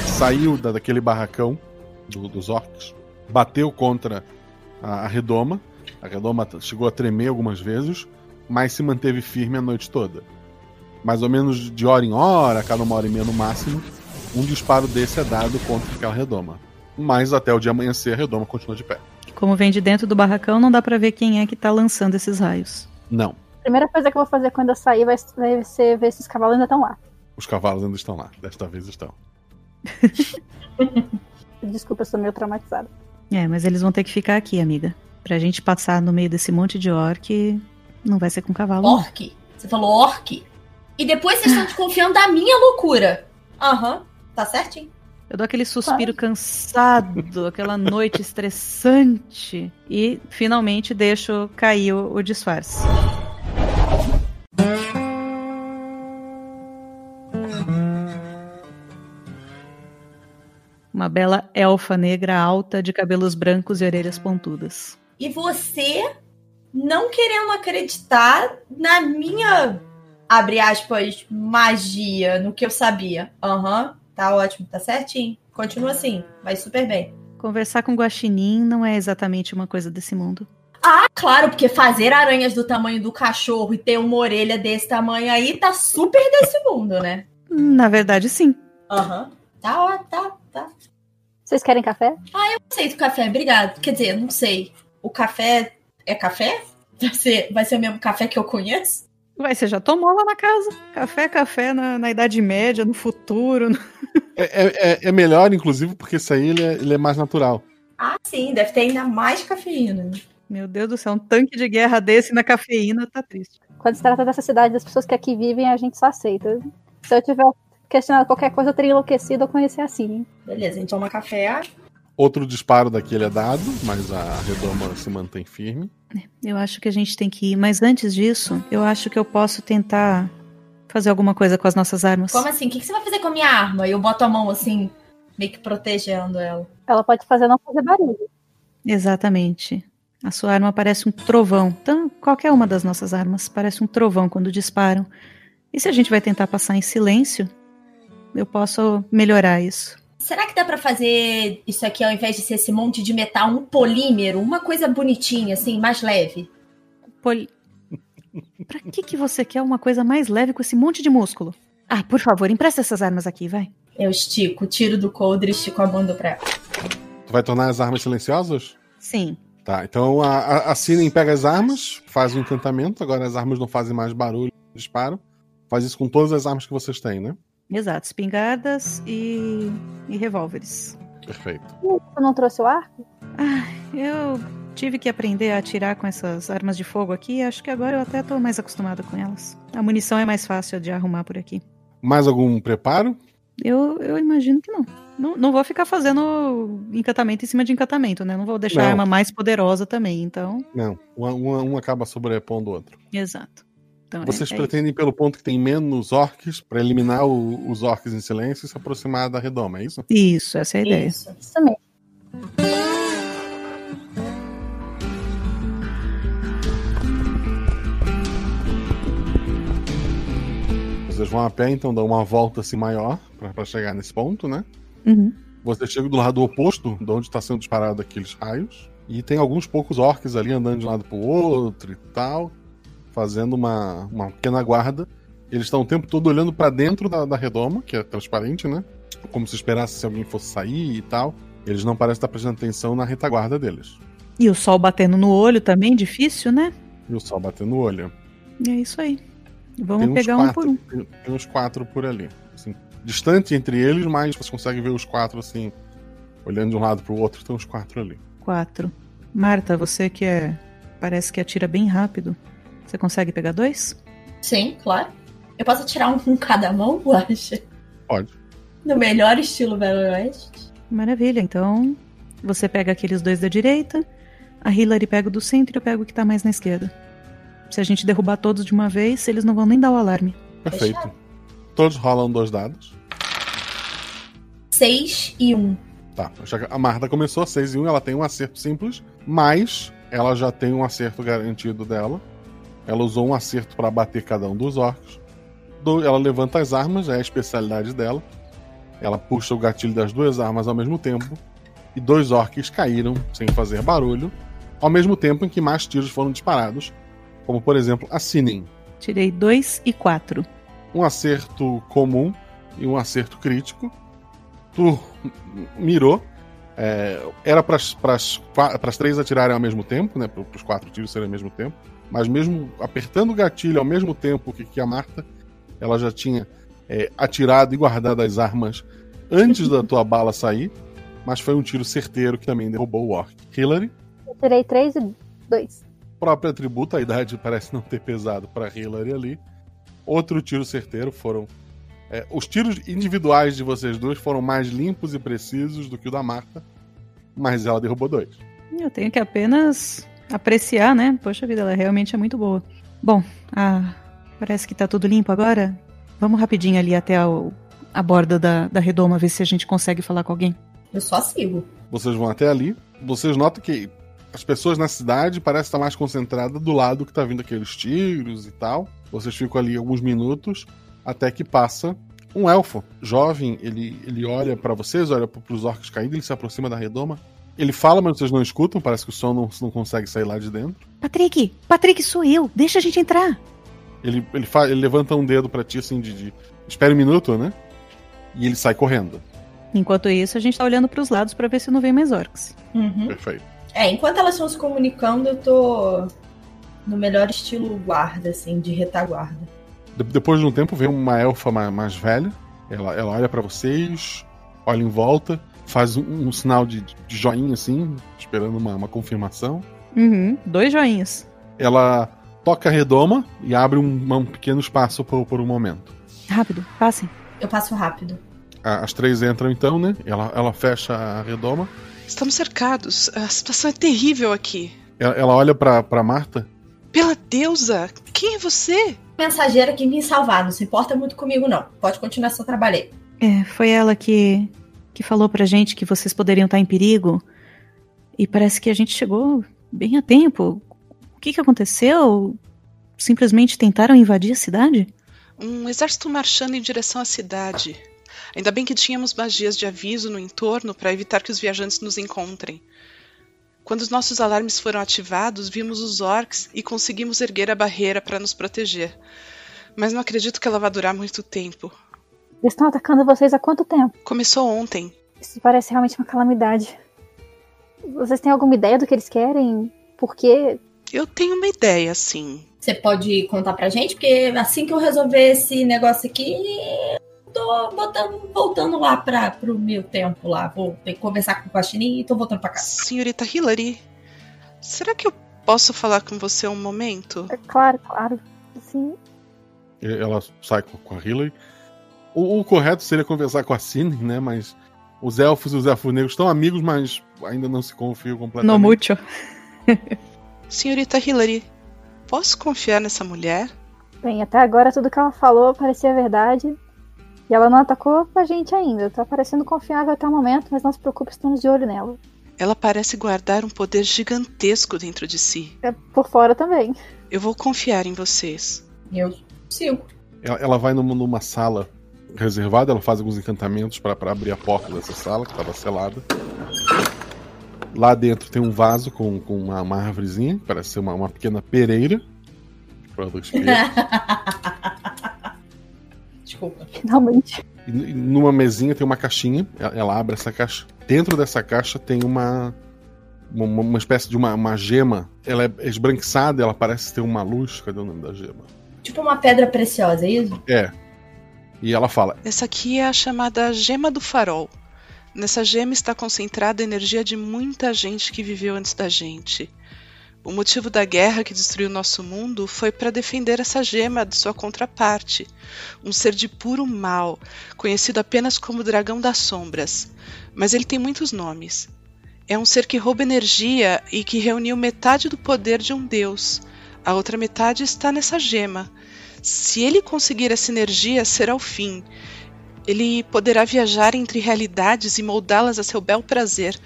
saiu da, daquele barracão do- dos orcs, bateu contra a, a redoma. A redoma chegou a tremer algumas vezes, mas se manteve firme a noite toda. Mais ou menos de hora em hora, a cada uma hora e meia no máximo, um disparo desse é dado contra aquela redoma. Mas até o dia amanhecer, a redoma continua de pé. Como vem de dentro do barracão, não dá pra ver quem é que tá lançando esses raios. Não, Primeira coisa que eu vou fazer quando eu sair vai, vai ser ver se os cavalos ainda estão lá. os cavalos ainda estão lá. Desta vez estão. Desculpa, eu sou meio traumatizada. É, mas eles vão ter que ficar aqui, amiga. Pra gente passar no meio desse monte de orc, não vai ser com cavalo. Orc? Você falou orc? E depois vocês estão desconfiando da minha loucura. Aham. Tá certinho. Eu dou aquele suspiro cansado, aquela noite estressante e finalmente deixo cair o, o disfarce. Uma bela elfa negra alta de cabelos brancos e orelhas pontudas. E você não querendo acreditar na minha, abre aspas, magia, no que eu sabia. Aham, tá ótimo, tá certinho. Continua assim, vai super bem. Conversar com guaxinim não é exatamente uma coisa desse mundo. Ah, claro, porque fazer aranhas do tamanho do cachorro e ter uma orelha desse tamanho aí tá super desse mundo, né? Na verdade, sim. Aham. Tá, ó, tá, tá. Vocês querem café? Ah, eu aceito café, obrigado. Quer dizer, não sei. O café é café? Vai ser, vai ser o mesmo café que eu conheço? Vai, você já tomou lá na casa. Café, café na, na Idade Média, no futuro. no- É, é- é- é melhor, inclusive, porque isso aí ele é, ele é mais natural. Ah, sim, deve ter ainda mais cafeína. Meu Deus do céu, um tanque de guerra desse na cafeína tá triste. Quando se trata dessa cidade, das pessoas que aqui vivem, a gente só aceita. Se eu tiver questionado qualquer coisa, eu teria enlouquecido ou conhecer a Cine. Beleza, a gente toma café. Outro disparo daquele é dado, mas a redoma se mantém firme. Eu acho que a gente tem que ir, mas antes disso, eu acho que eu posso tentar fazer alguma coisa com as nossas armas. Como assim? O que que você vai fazer com a minha arma? Eu boto a mão assim, meio que protegendo ela. Ela pode fazer não fazer barulho. Exatamente. A sua arma parece um trovão. Então, qualquer uma das nossas armas parece um trovão quando disparam. E se a gente vai tentar passar em silêncio, eu posso melhorar isso. Será que dá pra fazer isso aqui ao invés de ser esse monte de metal, um polímero, uma coisa bonitinha, assim, mais leve? Poli... Pra que, que você quer uma coisa mais leve com esse monte de músculo? Ah, por favor, empresta essas armas aqui, vai. Eu estico, tiro do coldre e estico a bunda pra ela. Tu vai tornar as armas silenciosas? Sim. Tá, então a, a, a Cinem pega as armas, faz o encantamento, agora as armas não fazem mais barulho, disparo. Faz isso com todas as armas que vocês têm, né? Exato, espingardas e, e revólveres. Perfeito. Você não trouxe o arco? Eu tive que aprender a atirar com essas armas de fogo aqui e acho que agora eu até tô mais acostumada com elas. A munição é mais fácil de arrumar por aqui. Mais algum preparo? Eu, eu imagino que não. não. Não vou ficar fazendo encantamento em cima de encantamento, né? Não vou deixar Não. a arma mais poderosa também, então. Não, um, um, um acaba sobrepondo o outro. Exato. Então, é, Vocês é, é pretendem, isso. pelo ponto que tem menos orcs, para eliminar o, os orcs em silêncio e se aproximar da redoma, é isso? Isso, essa é a ideia. Isso, isso mesmo. Vocês vão a pé, então dão uma volta assim maior para chegar nesse ponto, né? Uhum. Você chega do lado oposto, de onde está sendo disparado aqueles raios. E tem alguns poucos orcs ali andando de um lado para o outro e tal fazendo uma, uma pequena guarda. Eles estão o tempo todo olhando para dentro da, da redoma, que é transparente, né? Como se esperasse se alguém fosse sair e tal. Eles não parecem estar prestando atenção na retaguarda deles. E o sol batendo no olho também, difícil, né? E o sol batendo no olho. E é isso aí. Vamos pegar um quatro, por um. Tem, tem uns quatro por ali. Assim, distante entre eles, mas você consegue ver os quatro assim, olhando de um lado pro outro, tem uns quatro ali. Quatro. Marta, você que é. Parece que atira bem rápido. Você consegue pegar dois? Sim, claro. Eu posso tirar um com cada mão, Guaxa? Pode. No melhor estilo Velho Oeste. Maravilha, então você pega aqueles dois da direita, a Hillary pega o do centro e eu pego o que tá mais na esquerda. Se a gente derrubar todos de uma vez, eles não vão nem dar o alarme. Perfeito. Todos rolam dois dados. Seis e um. Tá, a Marta começou 6 e 1, ela tem um acerto simples, mas ela já tem um acerto garantido dela. Ela usou um acerto para bater cada um dos orcs. Do- Ela levanta as armas, é a especialidade dela. Ela puxa o gatilho das duas armas ao mesmo tempo. E dois orcs caíram sem fazer barulho, ao mesmo tempo em que mais tiros foram disparados, como por exemplo a Sinin. Tirei dois e quatro. Um acerto comum e um acerto crítico. Tu mirou. É, era para as três atirarem ao mesmo tempo, né? Para os quatro tiros serem ao mesmo tempo. Mas mesmo apertando o gatilho ao mesmo tempo que, que a Marta, ela já tinha é, atirado e guardado as armas antes da tua bala sair. Mas foi um tiro certeiro que também derrubou o Orc. Hillary, Eu tirei três e dois. próprio atributo, a idade parece não ter pesado para Hillary ali. Outro tiro certeiro foram. é, os tiros individuais de vocês dois foram mais limpos e precisos do que o da Marta, mas ela derrubou dois. Eu tenho que apenas apreciar, né? Poxa vida, ela realmente é muito boa. Bom, ah, parece que tá tudo limpo agora. Vamos rapidinho ali até a, a borda da, da redoma, ver se a gente consegue falar com alguém. Eu só sigo. Vocês vão até ali. Vocês notam que as pessoas na cidade parecem estar mais concentradas do lado que tá vindo aqueles tiros e tal. Vocês ficam ali alguns minutos até que passa um elfo jovem. Ele, ele olha para vocês, olha para os orcs caindo, ele se aproxima da redoma. Ele fala, mas vocês não escutam. Parece que o som não, não consegue sair lá de dentro. Patrick! Patrick, sou eu! Deixa a gente entrar! Ele, ele, fa- ele levanta um dedo pra ti assim de, de. Espera um minuto, né? E ele sai correndo. Enquanto isso, a gente tá olhando pros lados pra ver se não vem mais orcs. Uhum. Perfeito. É, enquanto elas estão se comunicando, eu tô no melhor estilo guarda, assim, de retaguarda. De- depois de um tempo, vem uma elfa ma- mais, velha. Ela, ela olha pra vocês, olha em volta, faz um, um sinal de, de joinha assim, esperando uma, uma confirmação. Uhum, dois joinhas. Ela toca a redoma e abre um, um pequeno espaço por, por um momento. Rápido, passem. Eu passo rápido. A- As três entram então, né? Ela, ela fecha a redoma. Estamos cercados. A situação é terrível aqui. Ela, ela olha pra, pra Marta. Pela deusa! Quem é você? Mensageira que me salvar, não se importa muito comigo, não. Pode continuar seu trabalho aí. É, foi ela que, que falou pra gente que vocês poderiam estar em perigo. E parece que a gente chegou bem a tempo. O que, que aconteceu? Simplesmente tentaram invadir a cidade? Um exército marchando em direção à cidade. Ainda bem que tínhamos magias de aviso no entorno para evitar que os viajantes nos encontrem. Quando os nossos alarmes foram ativados, vimos os orcs e conseguimos erguer a barreira para nos proteger. Mas não acredito que ela vá durar muito tempo. Eles estão atacando vocês há quanto tempo? Começou ontem. Isso parece realmente uma calamidade. Vocês têm alguma ideia do que eles querem? Por quê? Eu tenho uma ideia, sim. Você pode contar pra gente? Porque assim que eu resolver esse negócio aqui, eu tô botando, voltando lá pra, pro meu tempo lá. Vou ter que conversar com o Guaxinim e tô voltando pra casa. Senhorita Hillary, será que eu posso falar com você um momento? É claro, claro. Sim. Ela sai com com a Hillary. O, o correto seria conversar com a Cine, né? Mas os elfos e os elfos negros estão amigos, mas ainda não se confiam completamente. No mucho. Senhorita Hillary, posso confiar nessa mulher? Bem, até agora tudo que ela falou parecia verdade. E ela não atacou a gente ainda. Tá parecendo confiável até o momento, mas não se preocupe, estamos de olho nela. Ela parece guardar um poder gigantesco dentro de si. É por fora também. Eu vou confiar em vocês. Eu sigo. Ela, ela vai numa, numa sala reservada, ela faz alguns encantamentos para abrir a porta dessa sala, que estava selada. Lá dentro tem um vaso com, com uma, uma árvorezinha, que parece ser uma, uma pequena pereira. Desculpa. Finalmente. E e numa mesinha tem uma caixinha. Ela, ela abre essa caixa. Dentro dessa caixa tem uma. Uma, uma espécie de uma, uma gema. Ela é esbranquiçada, ela parece ter uma luz. Cadê o nome da gema? Tipo uma pedra preciosa, é isso? É. E ela fala: Essa aqui é a chamada Gema do Farol. Nessa gema está concentrada a energia de muita gente que viveu antes da gente. O motivo da guerra que destruiu nosso mundo foi para defender essa gema de sua contraparte, um ser de puro mal, conhecido apenas como Dragão das Sombras. Mas ele tem muitos nomes. É um ser que rouba energia e que reuniu metade do poder de um deus. A outra metade está nessa gema. Se ele conseguir essa energia, será o fim. Ele poderá viajar entre realidades e moldá-las a seu bel prazer.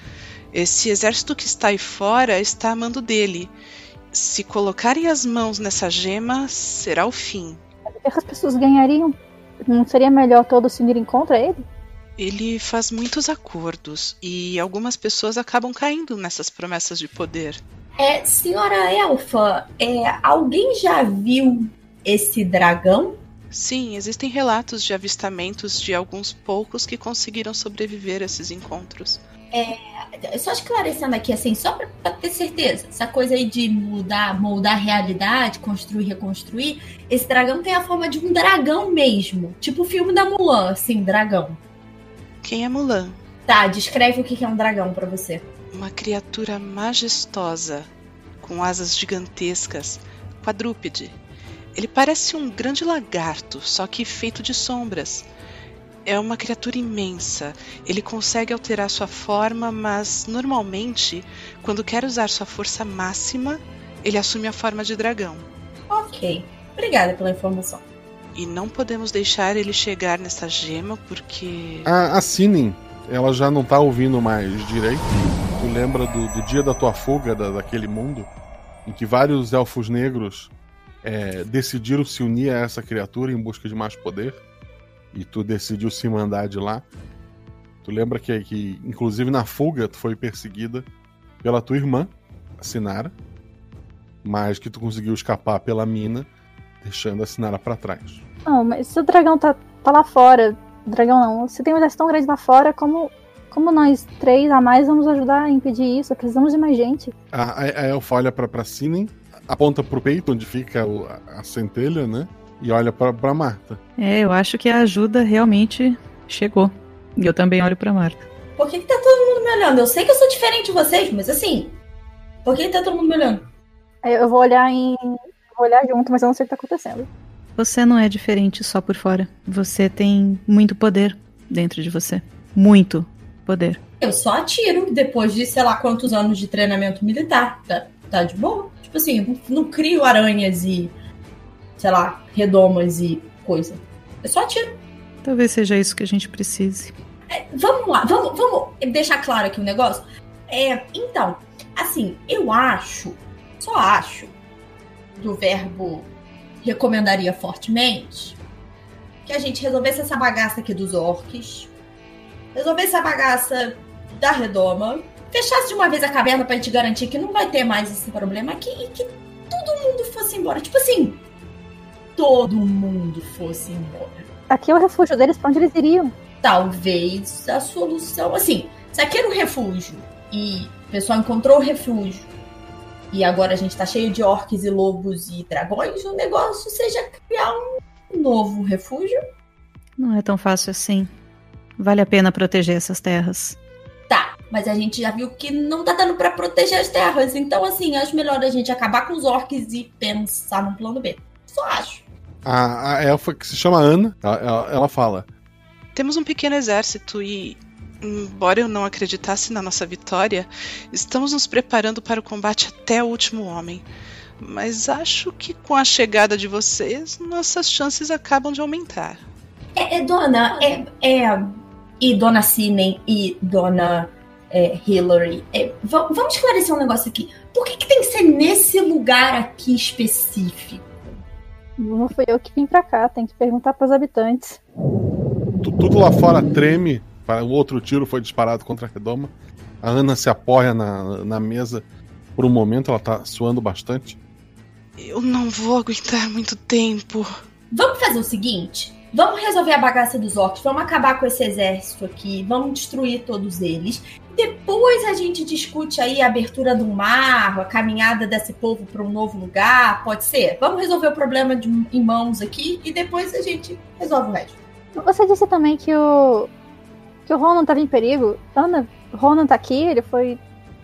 Esse exército que está aí fora está amando dele. Se colocarem as mãos nessa gema, será o fim. As pessoas ganhariam? Não seria melhor todos se unirem contra ele? Ele faz muitos acordos e algumas pessoas acabam caindo nessas promessas de poder. É, senhora Elfa, é, alguém já viu esse dragão? Sim, existem relatos de avistamentos de alguns poucos que conseguiram sobreviver a esses encontros. É, só esclarecendo aqui, assim, só pra, pra ter certeza, essa coisa aí de mudar, moldar a realidade, construir, reconstruir, esse dragão tem a forma de um dragão mesmo. Tipo o filme da Mulan, assim, dragão. Quem é Mulan? Tá, descreve o que é um dragão pra você. Uma criatura majestosa, com asas gigantescas, quadrúpede. Ele parece um grande lagarto, só que feito de sombras. É uma criatura imensa. Ele consegue alterar sua forma, mas normalmente, quando quer usar sua força máxima, ele assume a forma de dragão. Ok. Obrigada pela informação. E não podemos deixar ele chegar nessa gema porque. A, a Sinin, ela já não tá ouvindo mais direito. Tu lembra do, do dia da tua fuga da, daquele mundo? Em que vários elfos negros é, decidiram se unir a essa criatura em busca de mais poder? E tu decidiu se mandar de lá? Tu lembra que, que inclusive na fuga, tu foi perseguida pela tua irmã, a Sinara, mas que tu conseguiu escapar pela mina, deixando a Sinara pra trás. Não, mas se o dragão tá, tá lá fora. Dragão não. Se tem um exército tão grande lá fora, como, como nós três a mais vamos ajudar a impedir isso? Precisamos de mais gente. A, a, a elfa olha pra, pra Sinen, aponta pro peito, onde fica o- a, centelha, né? E olha pra, pra Marta. É, eu acho que a ajuda realmente chegou. E eu também olho pra Marta. Por que, que tá todo mundo me olhando? Eu sei que eu sou diferente de vocês, mas assim. Por que, que tá todo mundo me olhando? Aí Eu vou olhar em. Vou olhar junto, mas eu não sei o que tá acontecendo. Você não é diferente só por fora. Você tem muito poder dentro de você. Muito poder. Eu só atiro depois de sei lá quantos anos de treinamento militar. Tá, tá de boa? Tipo assim, não crio aranhas e. sei lá, redomas e coisa. Eu só atiro. Talvez seja isso que a gente precise. Vamos lá, vamos, vamos deixar claro aqui o negócio. É, então, assim, eu acho, só acho, do verbo recomendaria fortemente, que a gente resolvesse essa bagaça aqui dos orques, resolvesse a bagaça da redoma, fechasse de uma vez a caverna pra gente garantir que não vai ter mais esse problema aqui e que todo mundo fosse embora. Tipo assim, todo mundo fosse embora Aqui é o refúgio deles, pra onde eles iriam? talvez a solução. Assim, se aqui era um refúgio e o pessoal encontrou o refúgio e agora a gente tá cheio de orques e lobos e dragões, o negócio seja criar um novo refúgio. Não é tão fácil assim. Vale a pena proteger essas terras. Tá, mas a gente já viu que não tá dando pra proteger as terras, então assim, acho melhor a gente acabar com os orques e pensar num plano B. Só acho. A, a elfa que se chama Ana, ela, ela- ela fala: Temos um pequeno exército e, embora eu não acreditasse na nossa vitória, estamos nos preparando para o combate até o último homem. Mas acho que com a chegada de vocês, nossas chances acabam de aumentar. É, é, dona, é, é, e dona Sinen e dona é, Hillary, é, va- vamos esclarecer um negócio aqui. Por que, que tem que ser nesse lugar aqui específico? Não fui eu que vim pra cá, tem que perguntar pros habitantes. Tu- Tudo lá fora treme. Um outro tiro foi disparado contra a redoma. A Ana se apoia na, na mesa por um momento, ela tá suando bastante. Eu não vou aguentar muito tempo. Vamos fazer o seguinte? Vamos resolver a bagaça dos orcs, vamos acabar com esse exército aqui, vamos destruir todos eles. Depois a gente discute aí a abertura do mar, a caminhada desse povo para um novo lugar, pode ser? Vamos resolver o problema de, em mãos aqui e depois a gente resolve o resto. Você disse também que o. que o Ronan tava em perigo. Ana, Ronan tá aqui, ele foi.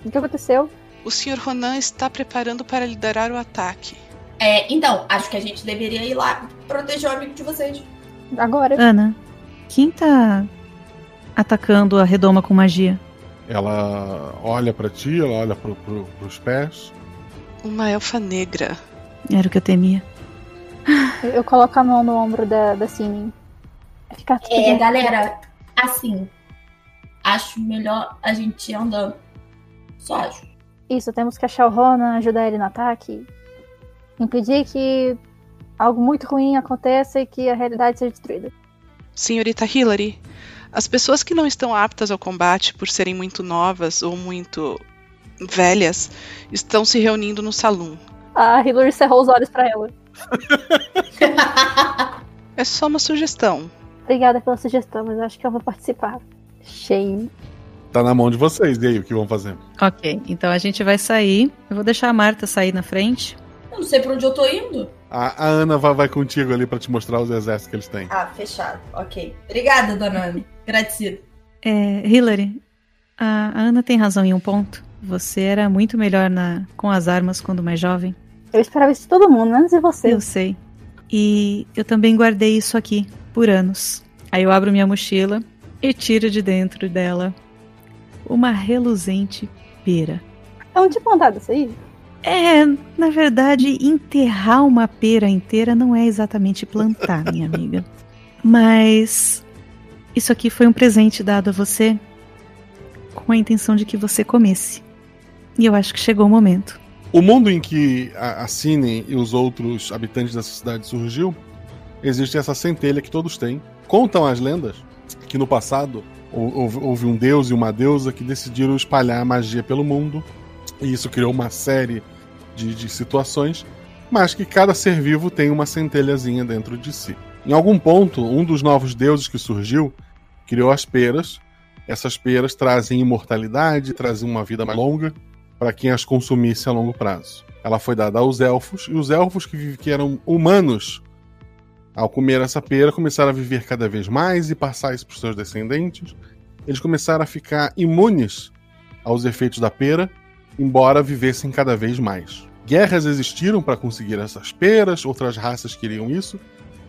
O que aconteceu? O Sr. Ronan está preparando para liderar o ataque. É, então, acho que a gente deveria ir lá proteger o amigo de vocês. Agora. Ana, quem tá atacando a redoma com magia? Ela olha pra ti, ela olha pro, pro, pros pés. Uma elfa negra. Era o que eu temia. Eu, eu coloco a mão no ombro da, da Cine. Ficar tudo É, bem. galera, assim, acho melhor a gente ir andando. Só acho. Isso, temos que achar o Ronan, ajudar ele no ataque. Impedir que algo muito ruim aconteça e que a realidade seja destruída. Senhorita Hillary, as pessoas que não estão aptas ao combate por serem muito novas ou muito velhas estão se reunindo no salão. A Hillary cerrou os olhos pra ela. É só uma sugestão. Obrigada pela sugestão, mas eu acho que eu vou participar. Shame. Tá na mão de vocês. E aí, o que vão fazer? Ok, então a gente vai sair. Eu vou deixar a Marta sair na frente. Eu não sei pra onde eu tô indo. A, a Ana vai, vai contigo ali pra te mostrar os exércitos que eles têm. Ah, fechado. Ok. Obrigada, dona Ana. Agradecido. É, Hillary, a, a Ana tem razão em um ponto. Você era muito melhor na, com as armas quando mais jovem. Eu esperava isso de todo mundo, menos de você. Eu sei. E eu também guardei isso aqui por anos. Aí eu abro minha mochila e tiro de dentro dela uma reluzente pera. É um tipo andado isso aí? É, na verdade, enterrar uma pera inteira não é exatamente plantar, minha amiga. Mas isso aqui foi um presente dado a você com a intenção de que você comesse. E eu acho que chegou o momento. O mundo em que a, a Cine e os outros habitantes dessa cidade surgiu, existe essa centelha que todos têm. Contam as lendas que no passado hou- houve, houve um deus e uma deusa que decidiram espalhar a magia pelo mundo. E isso criou uma série de, de situações, mas que cada ser vivo tem uma centelhazinha dentro de si. Em algum ponto, um dos novos deuses que surgiu criou as peras. Essas peras trazem imortalidade, trazem uma vida mais longa para quem as consumisse a longo prazo. Ela foi dada aos elfos, e os elfos que, que eram humanos, ao comer essa pera, começaram a viver cada vez mais e passar isso para os seus descendentes. Eles começaram a ficar imunes aos efeitos da pera, embora vivessem cada vez mais. Guerras existiram para conseguir essas peras, outras raças queriam isso,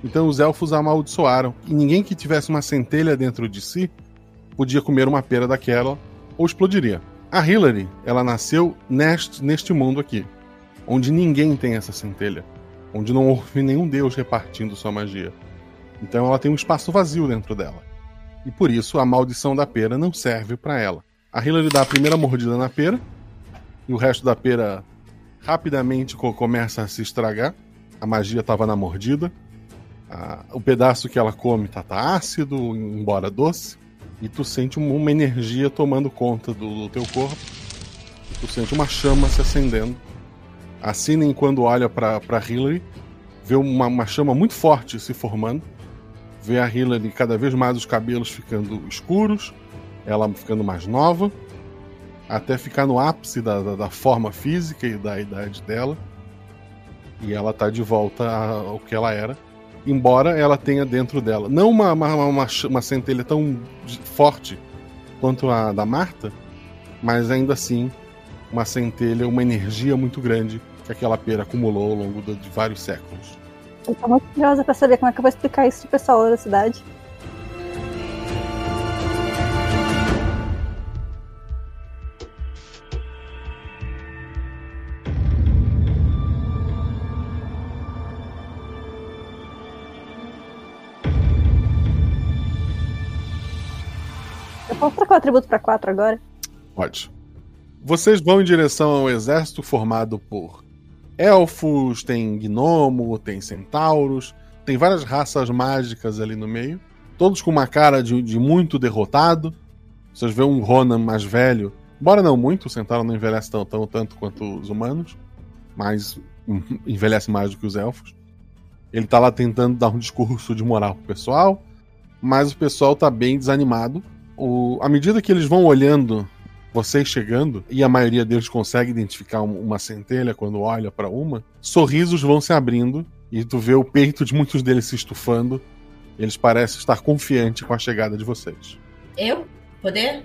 então os elfos amaldiçoaram. E ninguém que tivesse uma centelha dentro de si podia comer uma pera daquela ou explodiria. A Hillary, ela nasceu neste, neste mundo aqui, onde ninguém tem essa centelha, onde não houve nenhum deus repartindo sua magia. Então ela tem um espaço vazio dentro dela. E por isso a maldição da pera não serve para ela. A Hillary dá a primeira mordida na pera, e o resto da pera rapidamente co- começa a se estragar. A magia estava na mordida. Ah, o pedaço que ela come tá, tá ácido, embora doce. E tu sente uma, uma energia tomando conta do, do teu corpo. Tu sente uma chama se acendendo. A Cinem, quando olha pra, pra Hillary, vê uma, uma chama muito forte se formando. Vê a Hillary cada vez mais os cabelos ficando escuros, ela ficando mais nova, até ficar no ápice da, da, da forma física e da idade dela. E ela tá de volta ao que ela era embora ela tenha dentro dela não uma, uma, uma, uma centelha tão forte quanto a da Marta, mas ainda assim uma centelha, uma energia muito grande que aquela pera acumulou ao longo de, de vários séculos. Eu tô muito curiosa pra saber como é que eu vou explicar isso pro pessoal da cidade. Posso trocar o atributo pra 4 agora? Pode. Vocês vão em direção ao exército formado por elfos, tem gnomo, tem centauros, tem várias raças mágicas ali no meio. Todos com uma cara de, de muito derrotado. Vocês vê um Ronan mais velho, embora não muito, o centauro não envelhece tão, tão tanto quanto os humanos, mas envelhece mais do que os elfos. Ele tá lá tentando dar um discurso de moral pro pessoal, mas o pessoal tá bem desanimado. O, à medida que eles vão olhando vocês chegando, e a maioria deles consegue identificar um- uma centelha quando olha para uma, sorrisos vão se abrindo e tu vê o peito de muitos deles se estufando. Eles parecem estar confiantes com a chegada de vocês. Eu? Poder?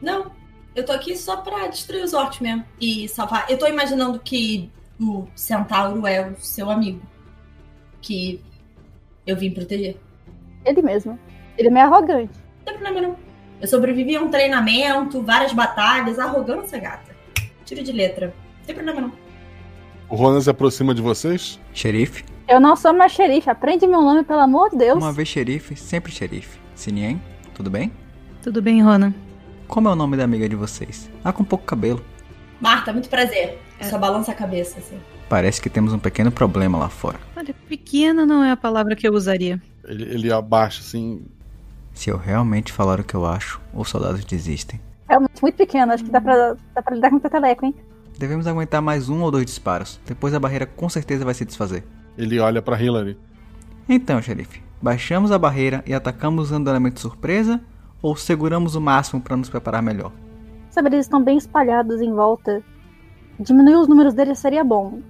Não. Eu tô aqui só pra destruir os orcs mesmo. E salvar. Eu tô imaginando que o centauro é o seu amigo. Que eu vim proteger. Ele mesmo. Ele é meio arrogante. Não tem problema não. Eu sobrevivi a um treinamento, várias batalhas, arrogância, gata. Tiro de letra. Não tem problema não. O Ronan se aproxima de vocês. Xerife? Eu não sou mais xerife. Aprende meu nome, pelo amor de Deus. Uma vez xerife, sempre xerife. Sinien, tudo bem? Tudo bem, Ronan? Como é o nome da amiga de vocês? Ah, com pouco cabelo. Marta, muito prazer. Só balança a cabeça, assim. Parece que temos um pequeno problema lá fora. Olha, pequena não é a palavra que eu usaria. Ele, ele abaixa assim. Se eu realmente falar o que eu acho, os soldados desistem. Realmente muito pequeno. Acho que dá pra, dá pra lidar com o peteleco, hein? Devemos aguentar mais um ou dois disparos. Depois a barreira com certeza vai se desfazer. Ele olha pra Hillary. Então, xerife, baixamos a barreira e atacamos usando elemento surpresa ou seguramos o máximo para nos preparar melhor? Sabe, eles estão bem espalhados em volta. Diminuir os números deles seria bom.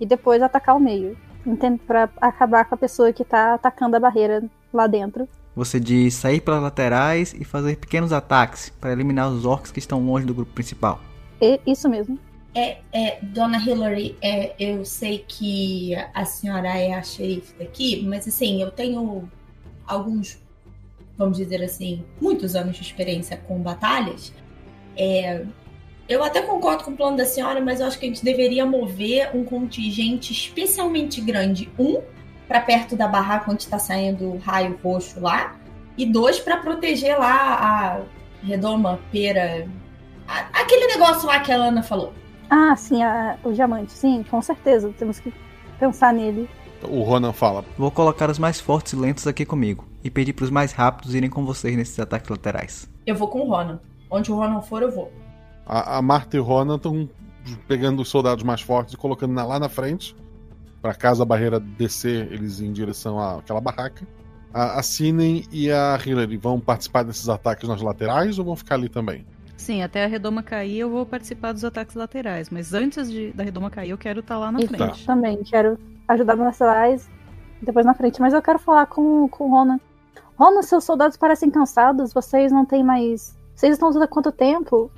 E depois atacar o meio. Entende? Pra acabar com a pessoa que tá atacando a barreira lá dentro. Você diz sair pelas laterais e fazer pequenos ataques para eliminar os orcs que estão longe do grupo principal. E isso mesmo. É, é, Dona Hillary, é, eu sei que a senhora é a xerife daqui, mas assim, eu tenho alguns, vamos dizer assim, muitos anos de experiência com batalhas. É, eu até concordo com o plano da senhora, mas eu acho que a gente deveria mover um contingente especialmente grande. Um, para perto da barraca onde está saindo o raio roxo lá. E dois, para proteger lá a redoma, pera. a- aquele negócio lá que a Ana falou. Ah, sim, a- o diamante. Sim, com certeza. Temos que pensar nele. O Ronan fala. Vou colocar os mais fortes e lentos aqui comigo e pedir para os mais rápidos irem com vocês nesses ataques laterais. Eu vou com o Ronan. Onde o Ronan for, eu vou. A, a Marta e o Ronan estão pegando os soldados mais fortes e colocando na- lá na frente. Pra caso a barreira descer, eles em direção àquela barraca. A, a Sinen e a Hillary vão participar desses ataques nas laterais ou vão ficar ali também? Sim, até a redoma cair eu vou participar dos ataques laterais, mas antes de, da redoma cair eu quero estar lá na Isso, frente. também. Quero ajudar nos laterais e depois na frente. Mas eu quero falar com, com o Ronan. Ronan, seus soldados parecem cansados. Vocês não têm mais. Vocês estão usando há quanto tempo?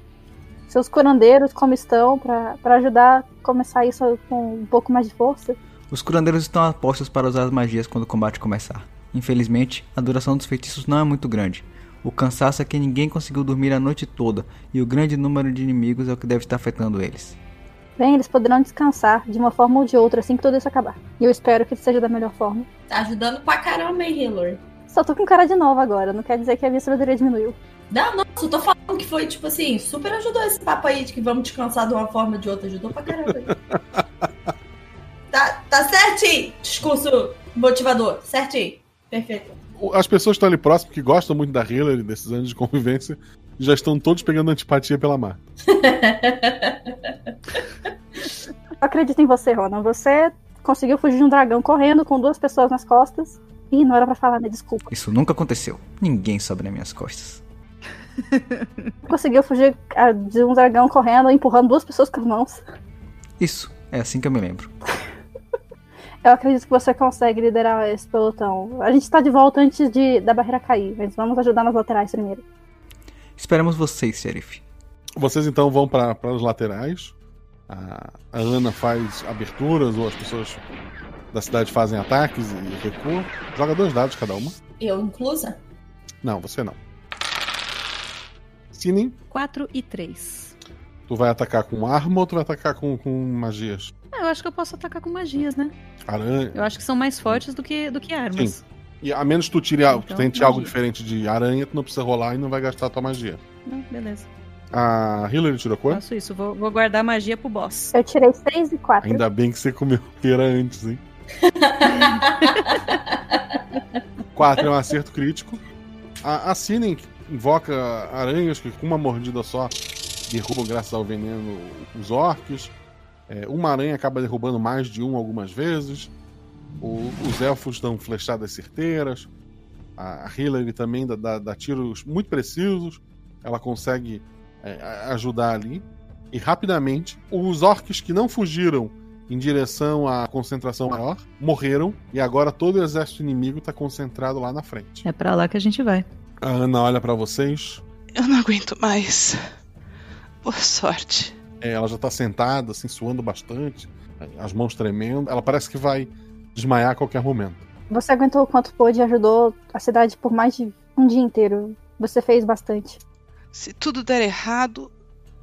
Seus curandeiros, como estão? Pra ajudar a começar isso com um pouco mais de força? Os curandeiros estão a postos para usar as magias quando o combate começar. Infelizmente, a duração dos feitiços não é muito grande. O cansaço é que ninguém conseguiu dormir a noite toda, e o grande número de inimigos é o que deve estar afetando eles. Bem, eles poderão descansar de uma forma ou de outra assim que tudo isso acabar. E eu espero que seja da melhor forma. Tá ajudando pra caramba, hein, Hillary? Só tô com cara de nova agora, não quer dizer que a minha sabedoria diminuiu. Não, não, só tô falando que foi, tipo assim, super ajudou esse papo aí de que vamos descansar de uma forma ou de outra. Ajudou pra caramba. tá, tá certinho, discurso motivador. Certinho. Perfeito. As pessoas que estão ali próximo, que gostam muito da Hillary, desses anos de convivência, já estão todos pegando antipatia pela Marta. Eu acredito em você, Ronan. Você conseguiu fugir de um dragão correndo com duas pessoas nas costas. Ih, não era pra falar, né? Desculpa. Isso nunca aconteceu. Ninguém sobe nas minhas costas. Conseguiu fugir ah, de um dragão correndo, empurrando duas pessoas com as mãos. Isso, é assim que eu me lembro. Eu acredito que você consegue liderar esse pelotão. A gente tá de volta antes de, da barreira cair, mas vamos ajudar nas laterais primeiro. Esperamos vocês, xerife. Vocês então vão para os laterais. A, a Ana faz aberturas, ou as pessoas da cidade fazem ataques e recuam. Joga dois dados cada uma. Eu inclusa? Não, você não. Sinin, 4 e 3. Tu vai atacar com arma ou tu vai atacar com, com magias? Ah, eu acho que eu posso atacar com magias, né? Aranha. Eu acho que são mais fortes do que, do que armas. Sim. E a menos que tu tire algo, tu Então, tente algo diferente de aranha, tu não precisa rolar e não vai gastar a tua magia. Não, beleza. A Hillary tirou quanto? Faço isso, vou, vou guardar magia pro boss. Eu tirei 6 e 4. Ainda bem que você comeu pera antes, hein? 4 é um acerto crítico. A, a Sinen invoca aranhas que com uma mordida só derrubam, graças ao veneno, os orcs. É, uma aranha acaba derrubando mais de um algumas vezes. O- os elfos dão flechadas certeiras. A, a Hillary também dá, dá- dá tiros muito precisos. Ela consegue é, ajudar ali. E rapidamente, os orcs que não fugiram em direção à concentração maior morreram. E agora todo o exército inimigo está concentrado lá na frente. É pra lá que a gente vai. A Ana olha para vocês. Eu não aguento mais. Boa sorte. É, ela já tá sentada, assim, suando bastante, as mãos tremendo. Ela parece que vai desmaiar a qualquer momento. Você aguentou o quanto pôde e ajudou a cidade por mais de um dia inteiro. Você fez bastante. Se tudo der errado,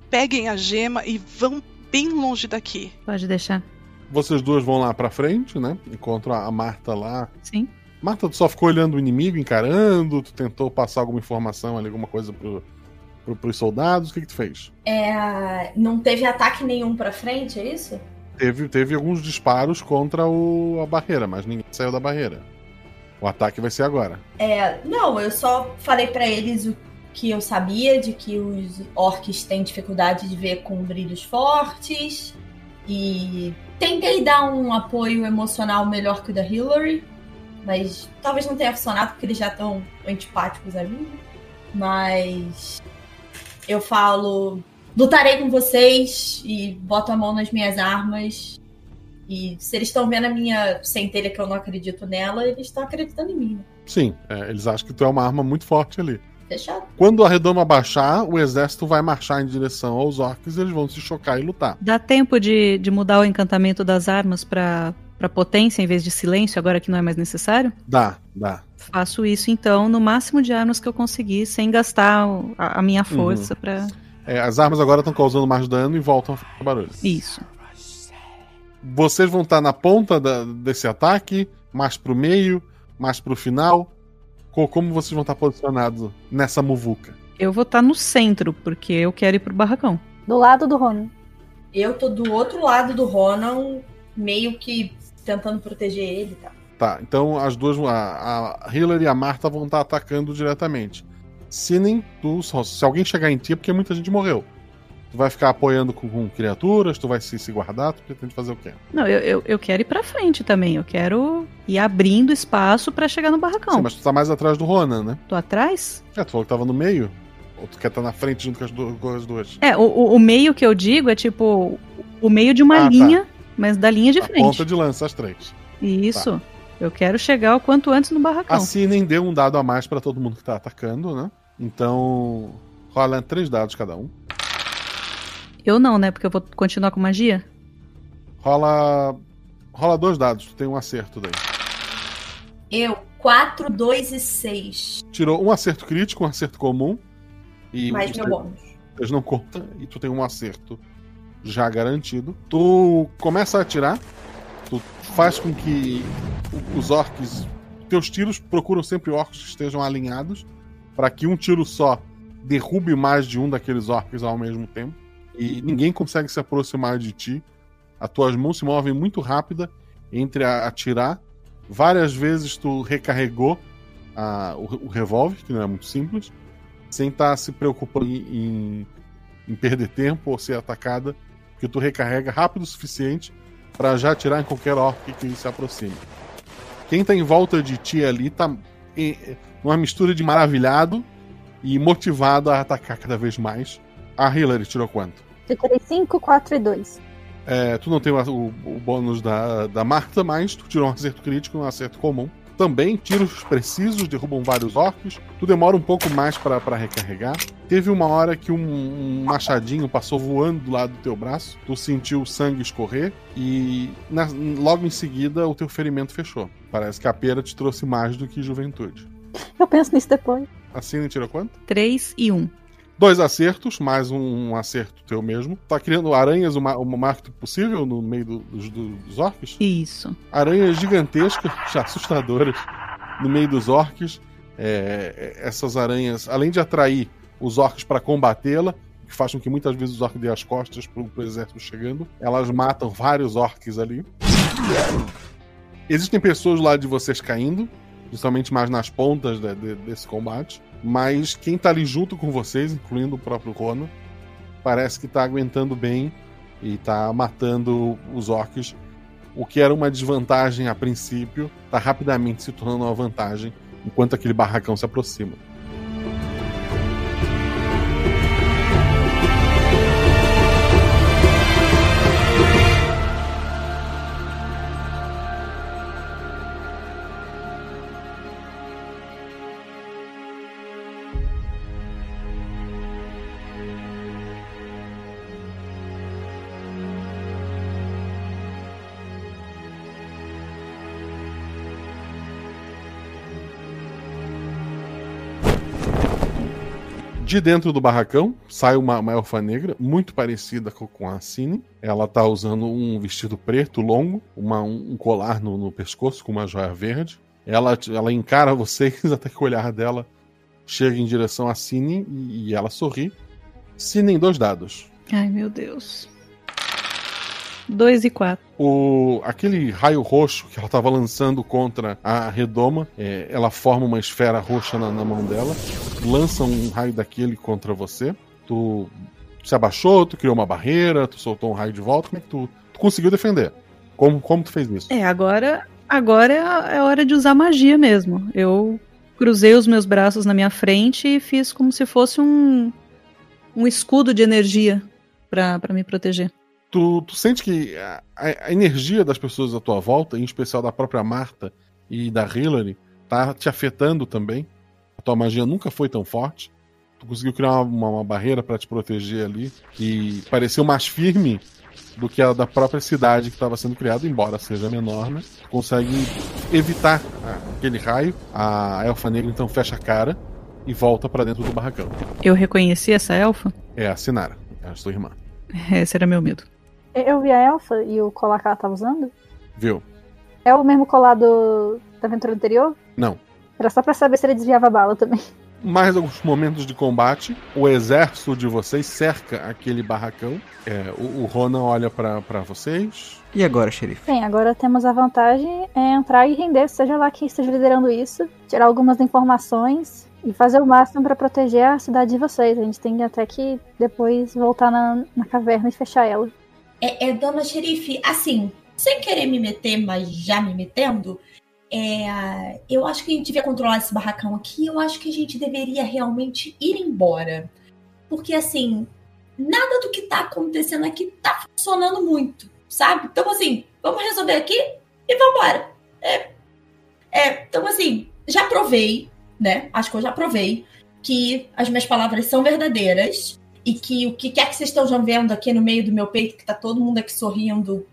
peguem a gema e vão bem longe daqui. Pode deixar. Vocês duas vão lá pra frente, né? Encontram a Marta lá. Sim. Marta, tu só ficou olhando o inimigo, encarando? Tu tentou passar alguma informação ali, alguma coisa pro, pro, pros soldados? O que, que tu fez? É, não teve ataque nenhum pra frente, é isso? Teve, teve alguns disparos contra o, a barreira, mas ninguém saiu da barreira. O ataque vai ser agora. É, não, eu só falei pra eles o que eu sabia de que os orcs têm dificuldade de ver com brilhos fortes e tentei dar um apoio emocional melhor que o da Hillary, mas talvez não tenha funcionado porque eles já estão antipáticos a mim. Mas eu falo, lutarei com vocês e boto a mão nas minhas armas. E se eles estão vendo a minha centelha que eu não acredito nela, eles estão acreditando em mim. Sim, é, eles acham que tu é uma arma muito forte ali. Fechado? Quando a redoma baixar, o exército vai marchar em direção aos orcs e eles vão se chocar e lutar. Dá tempo de, de mudar o encantamento das armas pra potência em vez de silêncio, agora que não é mais necessário? Dá, dá. Faço isso então no máximo de armas que eu conseguir, sem gastar a, a minha força Uhum. pra. É, as armas agora estão causando mais dano e voltam a fazer barulho. Isso. Vocês vão estar na ponta da- desse ataque, mais pro meio, mais pro final. Co- Como vocês vão estar posicionados nessa muvuca? Eu vou estar no centro, porque eu quero ir pro barracão. Do lado do Ronan. Eu tô do outro lado do Ronan, meio que tentando proteger ele, tá? Tá, então as duas, a, a Hillary e a Marta vão estar atacando diretamente. Sinen, tu, só- se alguém chegar em ti é porque muita gente morreu. Tu vai ficar apoiando com, com criaturas, tu vai se, se guardar, tu pretende fazer o quê? Não, eu, eu, eu quero ir pra frente também. Eu quero ir abrindo espaço pra chegar no barracão. Sim, mas tu tá mais atrás do Ronan, né? Tô atrás? É, tu falou que tava no meio? Ou tu quer estar na frente junto com as, com as duas? É, o, o, meio que eu digo é tipo o meio de uma Ah, tá. linha, mas da linha de A frente. ponta de lança, as três. Isso. Eu quero chegar o quanto antes no barracão. A Sinen deu um dado a mais pra todo mundo que tá atacando, né? Então, rola três dados cada um. Eu não, né? Porque eu vou continuar com magia. Rola. Rola dois dados, tu tem um acerto daí. Eu, 4, 2 e 6. Tirou um acerto crítico, um acerto comum. E Mais meu bônus. Eles não contam e tu tem um acerto já garantido. Tu começa a atirar, tu faz com que os orcs. Teus tiros procuram sempre orcs que estejam alinhados para que um tiro só derrube mais de um daqueles orcs ao mesmo tempo. E ninguém consegue se aproximar de ti. As tuas mãos se movem muito rápida entre atirar. Várias vezes tu recarregou a- o, o revólver, que não é muito simples sem estar se preocupando em, em- em perder tempo ou ser atacada, porque tu recarrega rápido o suficiente para já atirar em qualquer orc que se aproxime. Quem tá em volta de ti ali tá em- numa mistura de maravilhado e motivado a atacar cada vez mais. A Hillary tirou quanto? Eu tirei 5, 4 e 2. É, tu não tem o, o- o bônus da, da Marta, mas tu tirou um acerto crítico e um acerto comum. Também, tiros precisos derrubam vários orcs. Tu demora um pouco mais pra pra recarregar. Teve uma hora que um, um machadinho passou voando do lado do teu braço. Tu sentiu o sangue escorrer e na- logo em seguida o teu ferimento fechou. Parece que a pera te trouxe mais do que juventude. Eu penso nisso depois. A Cine tirou quanto? 3 e 1. Dois acertos, mais um acerto teu mesmo. Tá criando aranhas o, ma o mais rápido possível no meio do- dos, dos orcs? Isso. Aranhas gigantescas, assustadoras, no meio dos orcs. É, essas aranhas, além de atrair os orcs para combatê-la, que faz com que muitas vezes os orcs dêem as costas pro, pro exército chegando. Elas matam vários orcs ali. Existem pessoas lá de vocês caindo, principalmente mais nas pontas de- de- desse combate. Mas quem tá ali junto com vocês, incluindo o próprio Rona, parece que tá aguentando bem e tá matando os orcs. O que era uma desvantagem a princípio, tá rapidamente se tornando uma vantagem enquanto aquele barracão se aproxima. De dentro do barracão sai uma, uma elfa negra, muito parecida com, com a Cine. Ela tá usando um vestido preto longo, uma- um colar no, no pescoço com uma joia verde. Ela, ela encara vocês até que o olhar dela chega em direção a Cine e, e ela sorri. Cine em dois dados. Ai, meu Deus. Dois e quatro. O, aquele raio roxo que ela estava lançando contra a redoma, é, ela forma uma esfera roxa na, na mão dela, lança um raio daquele contra você. Tu se abaixou, tu criou uma barreira, tu soltou um raio de volta. Como é que tu, tu conseguiu defender? Como, como tu fez isso? É, agora, agora é a, é a hora de usar magia mesmo. Eu cruzei os meus braços na minha frente e fiz como se fosse um, um escudo de energia pra me proteger. Tu, tu sente que a, a- energia das pessoas à tua volta, em especial da própria Marta e da Hillary, tá te afetando também. A tua magia nunca foi tão forte. Tu conseguiu criar uma, uma- barreira pra te proteger ali que pareceu mais firme do que a da própria cidade que estava sendo criada, embora seja menor, né? Tu consegue evitar aquele raio. A elfa negra então fecha a cara e volta pra dentro do barracão. Eu reconheci essa elfa? É a Sinara, é a sua irmã. Esse era meu medo. Eu vi a Elfa e o colar que ela tava usando. Viu? É o mesmo colar do... da aventura anterior? Não. Era só pra saber se ele desviava a bala também. Mais alguns momentos de combate, o exército de vocês cerca aquele barracão. É, o, o Ronan olha pra pra vocês. E agora, xerife? Bem, agora temos a vantagem é entrar e render, seja lá quem esteja liderando isso, tirar algumas informações e fazer o máximo pra proteger a cidade de vocês. A gente tem até que depois voltar na, na caverna e fechar ela. É, é, dona xerife, assim, sem querer me meter, mas já me metendo, é, eu acho que a gente devia controlar esse barracão aqui. Eu acho que a gente deveria realmente ir embora. Porque, assim, nada do que tá acontecendo aqui tá funcionando muito, sabe? Então, assim, vamos resolver aqui e vamos embora. É, é, então, assim, já provei, né? Acho que eu já provei que as minhas palavras são verdadeiras e que o que quer que vocês estejam vendo aqui no meio do meu peito, que tá todo mundo aqui sorrindo,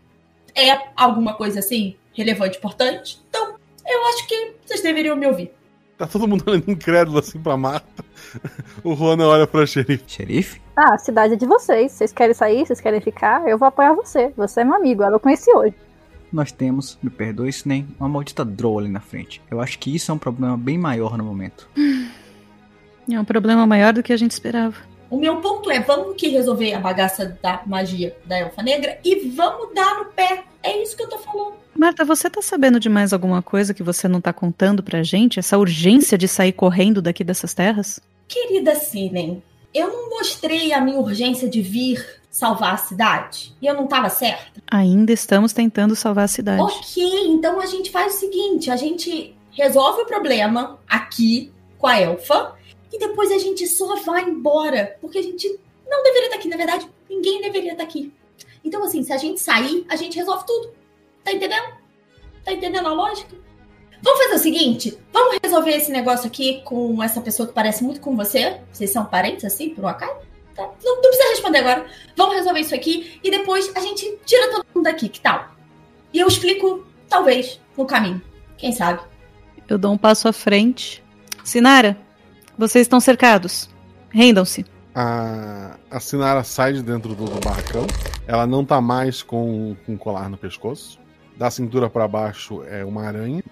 é alguma coisa assim relevante, importante. Então, eu acho que vocês deveriam me ouvir. Tá todo mundo olhando incrédulo assim pra Marta. O Ronan olha pra xerife. Xerife? Ah, a cidade é de vocês. Vocês querem sair, vocês querem ficar, eu vou apoiar você. Você é meu amigo, ela eu conheci hoje. Nós temos, me perdoe, nem uma maldita droga ali na frente. Eu acho que isso é um problema bem maior no momento. É um problema maior do que a gente esperava. O meu ponto é, vamos que resolver a bagaça da magia da elfa negra e vamos dar no pé. É isso que eu tô falando. Marta, você tá sabendo de mais alguma coisa que você não tá contando pra gente? Essa urgência de sair correndo daqui dessas terras? Querida Sinen, eu não mostrei a minha urgência de vir salvar a cidade? E eu não tava certa? Ainda estamos tentando salvar a cidade. Ok, então a gente faz o seguinte: a gente resolve o problema aqui com a elfa e depois a gente só vai embora. Porque a gente não deveria estar aqui, na verdade, ninguém deveria estar aqui. Então, assim, se a gente sair, a gente resolve tudo. Tá entendendo? Tá entendendo a lógica? Vamos fazer o seguinte: vamos resolver esse negócio aqui com essa pessoa que parece muito com você. Vocês são parentes, assim, por um acaso? Tá? Não, não precisa responder agora. Vamos resolver isso aqui e depois a gente tira todo mundo daqui, que tal? E eu explico, talvez, no caminho. Quem sabe? Eu dou um passo à frente. Sinara, vocês estão cercados. Rendam-se. A, a Sinara sai de dentro do, do barracão. Ela não tá mais com, com um colar no pescoço. Da cintura pra baixo é uma aranha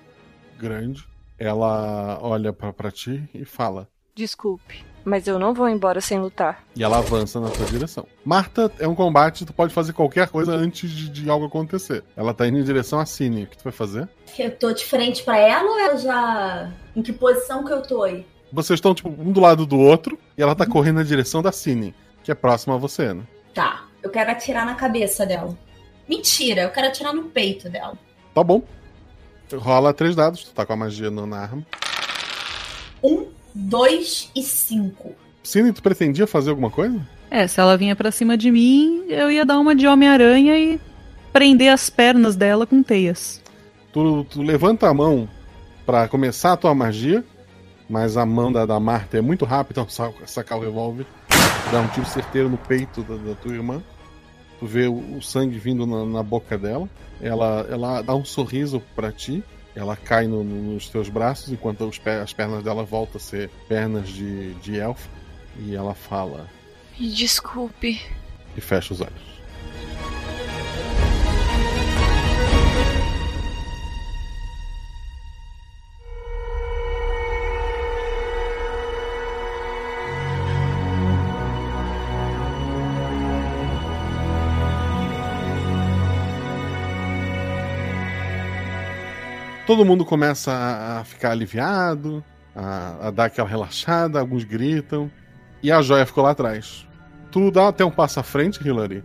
grande. Ela olha pra, pra ti e fala: Desculpe. Mas eu não vou embora sem lutar. E ela avança na sua direção. Marta, é um combate, tu pode fazer qualquer coisa antes de, de algo acontecer. Ela tá indo em direção a Cine. O que tu vai fazer? Eu tô de frente pra ela ou ela já. Em que posição que eu tô aí? Vocês estão, tipo, um do lado do outro e ela tá correndo na direção da Cine, que é próxima a você, né? Tá, eu quero atirar na cabeça dela. Mentira, eu quero atirar no peito dela. Tá bom. Rola três dados, tu tá com a magia no- na arma. Um, dois e cinco. Cine, tu pretendia fazer alguma coisa? É, se ela vinha pra cima de mim, eu ia dar uma de Homem-Aranha e prender as pernas dela com teias. Tu, tu levanta a mão pra começar a tua magia, mas a mão da, da Marta é muito rápida ao sa- sacar o revólver, dá um tiro certeiro no peito da, da tua irmã. Tu vê o, o sangue vindo na, na boca dela. Ela, ela dá um sorriso pra ti. Ela cai no- no- nos teus braços, enquanto os as pernas dela voltam a ser pernas de, de elfo. E ela fala Me desculpe. e fecha os olhos. Todo mundo começa a- a ficar aliviado, a, a dar aquela relaxada, alguns gritam. E a joia ficou lá atrás. Tu dá até um passo à frente, Hillary,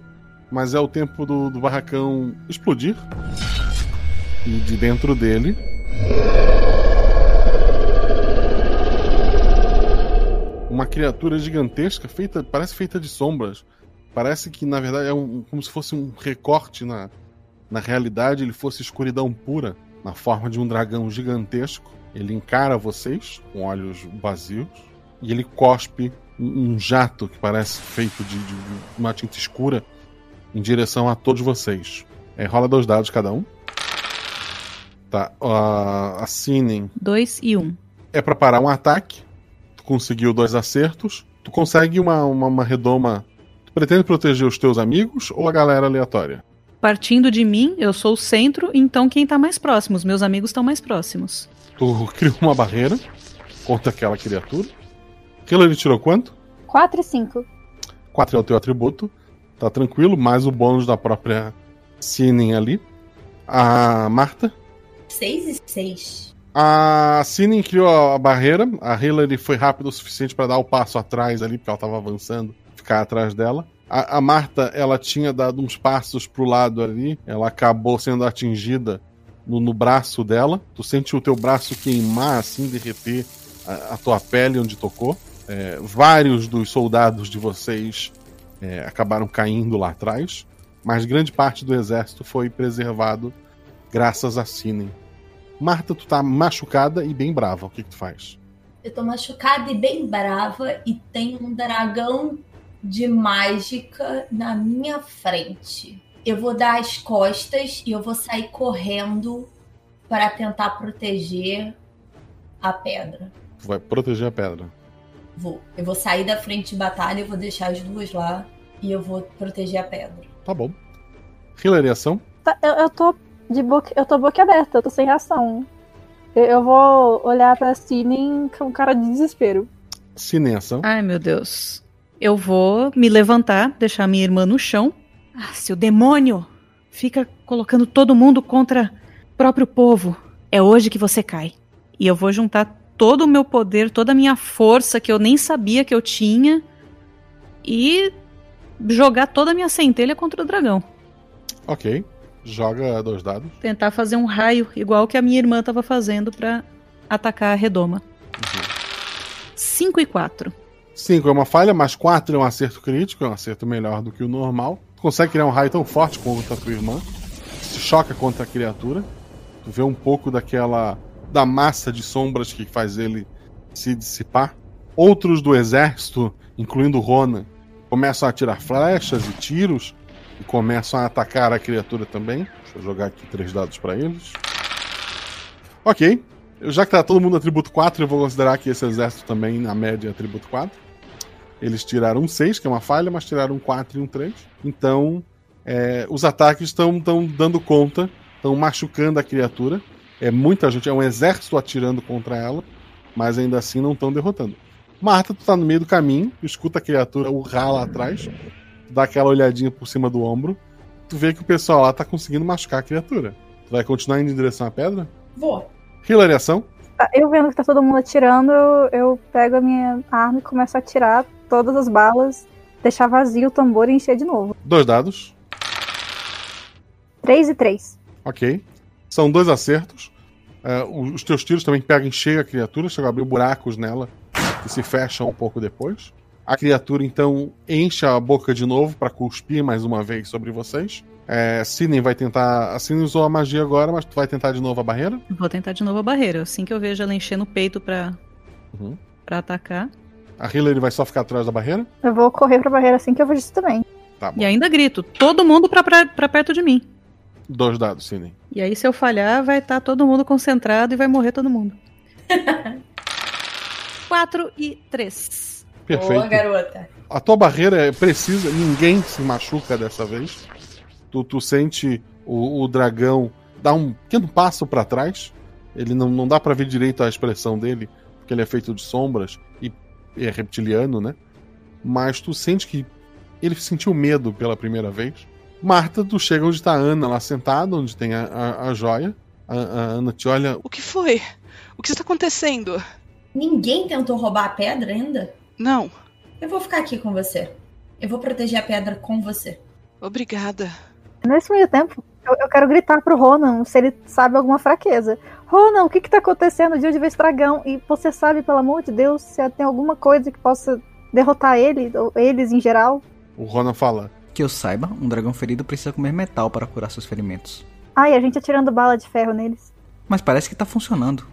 mas é o tempo do, do barracão explodir. E de dentro dele. Uma criatura gigantesca, feita, parece feita de sombras. Parece que, na verdade, é um, como se fosse um recorte na, na realidade, ele fosse escuridão pura, na forma de um dragão gigantesco. Ele encara vocês com olhos vazios e ele cospe um, jato que parece feito de, de uma tinta escura em direção a todos vocês. É, rola dois dados cada um. Tá, uh, assinem. Dois e um. É pra parar um ataque. Tu conseguiu dois acertos. Tu consegue uma, uma, uma redoma. Tu pretende proteger os teus amigos ou a galera aleatória? Partindo de mim, eu sou o centro, então quem tá mais próximo? Os meus amigos estão mais próximos. Tu criou uma barreira contra aquela criatura. Aquilo ele tirou quanto? 4 e 5. 4 é o teu atributo. Tá tranquilo, mais o bônus da própria Sinin ali. A Marta. Seis e seis. A Sinin criou a barreira. A Hillary foi rápido o suficiente para dar o passo atrás ali, porque ela tava avançando. Ficar atrás dela. A, a Marta, ela tinha dado uns passos pro lado ali. Ela acabou sendo atingida no, no braço dela. Tu sente o teu braço queimar, assim, derreter a, a tua pele onde tocou. É, vários dos soldados de vocês é, acabaram caindo lá atrás. Mas grande parte do exército foi preservado graças a Sinen. Marta, tu tá machucada e bem brava. O que, que tu faz? Eu tô machucada e bem brava e tem um dragão de mágica na minha frente. Eu vou dar as costas e eu vou sair correndo para tentar proteger a pedra. Vai proteger a pedra. Vou. Eu vou sair da frente de batalha, eu vou deixar as duas lá e eu vou proteger a pedra. Tá bom. Hillary, ação? Tá, eu, eu tô de boca, eu tô boca aberta, eu tô sem reação. Eu, eu vou olhar pra Cine com cara de desespero. Cine, ação? Ai, meu Deus. Eu vou me levantar, deixar minha irmã no chão. Ah, seu demônio! Fica colocando todo mundo contra o próprio povo. É hoje que você cai. E eu vou juntar todo o meu poder, toda a minha força que eu nem sabia que eu tinha e jogar toda a minha centelha contra o dragão. Ok. Joga dois dados. Tentar fazer um raio igual que a minha irmã estava fazendo para atacar a redoma. 5 e 4. 5 é uma falha, mas 4 é um acerto crítico, é um acerto melhor do que o normal. Tu consegue criar um raio tão forte contra a tua irmã. Se choca contra a criatura. Tu vê um pouco daquela. da massa de sombras que faz ele se dissipar. Outros do exército, incluindo Ronan, começam a tirar flechas e tiros e começam a atacar a criatura também. Deixa eu jogar aqui três dados para eles. Ok. Já que tá todo mundo atributo 4, eu vou considerar que esse exército também, na média, é atributo 4. Eles tiraram um 6, que é uma falha, mas tiraram um 4 e um 3. Então, é, os ataques estão dando conta, estão machucando a criatura. É muita gente, é um exército atirando contra ela, mas ainda assim não estão derrotando. Marta, tu tá no meio do caminho, escuta a criatura urrar lá atrás, dá aquela olhadinha por cima do ombro, tu vê que o pessoal lá tá conseguindo machucar a criatura. Tu vai continuar indo em direção à pedra? Vou. Hillary, ação? Tá, Eu vendo que tá todo mundo atirando, eu, eu pego a minha arma e começo a atirar todas as balas, deixar vazio o tambor e encher de novo. Dois dados. 3 e 3. Ok. São dois acertos. É, os teus tiros também pegam em cheio a criatura, chegam a abrir buracos nela que se fecham um pouco depois. A criatura então enche a boca de novo para cuspir mais uma vez sobre vocês. É, Sidney vai tentar. A Sidney usou a magia agora, mas tu vai tentar de novo a barreira? Vou tentar de novo a barreira. Assim que eu vejo ela enchendo o peito pra, Uhum. pra atacar. A Hillary vai só ficar atrás da barreira? Eu vou correr pra barreira assim que eu vejo isso também. Tá bom. E ainda grito: todo mundo pra, pra, pra perto de mim. Dois dados, Sidney. E aí, se eu falhar, vai estar todo mundo concentrado e vai morrer todo mundo. 4 e 3. Perfeito. Boa, garota. A tua barreira é precisa, ninguém se machuca dessa vez. Tu, tu sente o, o dragão dar um pequeno passo pra trás. Ele não, não dá pra ver direito a expressão dele, porque ele é feito de sombras e é reptiliano, né? Mas tu sente que ele sentiu medo pela primeira vez. Marta, tu chega onde tá a Ana lá sentada, onde tem a, a, a joia. A, a Ana te olha. O que foi? O que está acontecendo? Ninguém tentou roubar a pedra ainda? Não. Eu vou ficar aqui com você. Eu vou proteger a pedra com você. Obrigada. Nesse meio tempo, eu, eu quero gritar pro Ronan se ele sabe alguma fraqueza. Ronan, o que que tá acontecendo de onde veio esse dragão? E você sabe, pelo amor de Deus, se tem alguma coisa que possa derrotar ele, ou eles em geral? O Ronan fala. Que eu saiba, um dragão ferido precisa comer metal para curar seus ferimentos. Ai, a gente atirando bala de ferro neles. Mas parece que tá funcionando.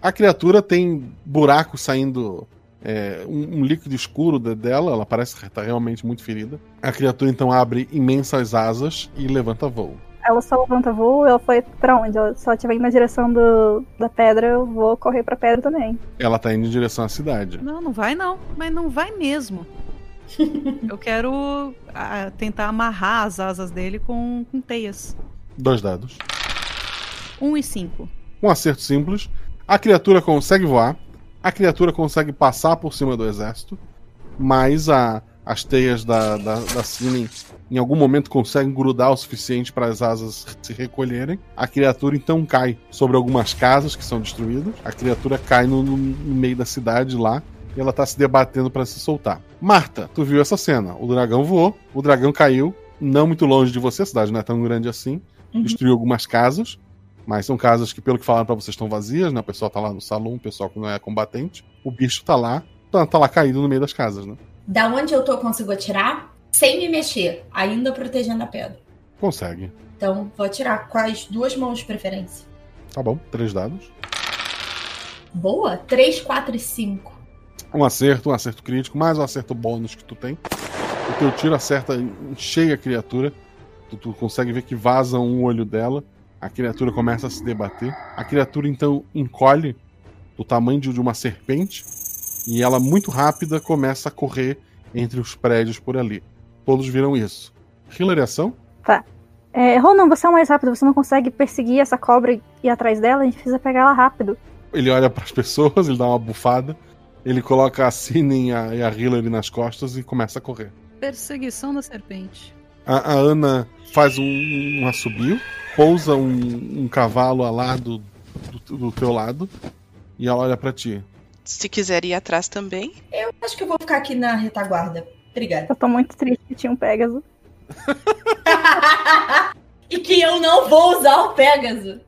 A criatura tem buracos saindo. é, um, um líquido escuro de- dela, ela parece estar realmente muito ferida. A criatura então abre imensas asas e levanta voo. Ela só levanta voo, ela foi pra onde? Ela- Se ela estiver indo na direção do, da pedra, eu vou correr pra pedra também. Ela tá indo em direção à cidade. Não, não vai não. Mas não vai mesmo. eu quero ah, tentar amarrar as asas dele com, com teias. Dois dados. 1 e 5. Um acerto simples. A criatura consegue voar. A criatura consegue passar por cima do exército. Mas a, as teias da, da, da Cine em algum momento conseguem grudar o suficiente para as asas se recolherem. A criatura então cai sobre algumas casas que são destruídas. A criatura cai no, no- meio da cidade lá. E ela tá se debatendo para se soltar. Marta, tu viu essa cena? O dragão voou, o dragão caiu, não muito longe de você, a cidade não é tão grande assim. Uhum. Destruiu algumas casas. Mas são casas que, pelo que falaram pra vocês, estão vazias, né? O pessoal tá lá no salão, o pessoal que não é combatente. O bicho tá lá, tá, tá lá caído no meio das casas, né? Da onde eu tô, consigo atirar sem me mexer, ainda protegendo a pedra. Consegue. Então, vou atirar com as duas mãos de preferência. Tá bom, três dados. Boa? 3, 4 e 5. Um acerto, um acerto crítico, mais um acerto bônus que tu tem. O teu tiro acerta em cheio a criatura. Tu, tu consegue ver que vaza um olho dela. A criatura começa a se debater. A criatura então encolhe do tamanho de uma serpente. E ela, muito rápida, começa a correr entre os prédios por ali. Todos viram isso. Hillary, ação? Tá. É, Ronan, você é o mais rápido, você não consegue perseguir essa cobra e ir atrás dela, a gente precisa pegar ela rápido. Ele olha para as pessoas, ele dá uma bufada. Ele coloca a Cine e a, e Hillary nas costas e começa a correr. Perseguição da serpente. A, a Ana faz um, um assobio, pousa um, um cavalo ao lado do, do teu lado e ela olha pra ti. Se quiser ir atrás também. Eu acho que eu vou ficar aqui na retaguarda. Obrigada. Eu tô muito triste que tinha um Pegasus. E que eu não vou usar o Pegasus.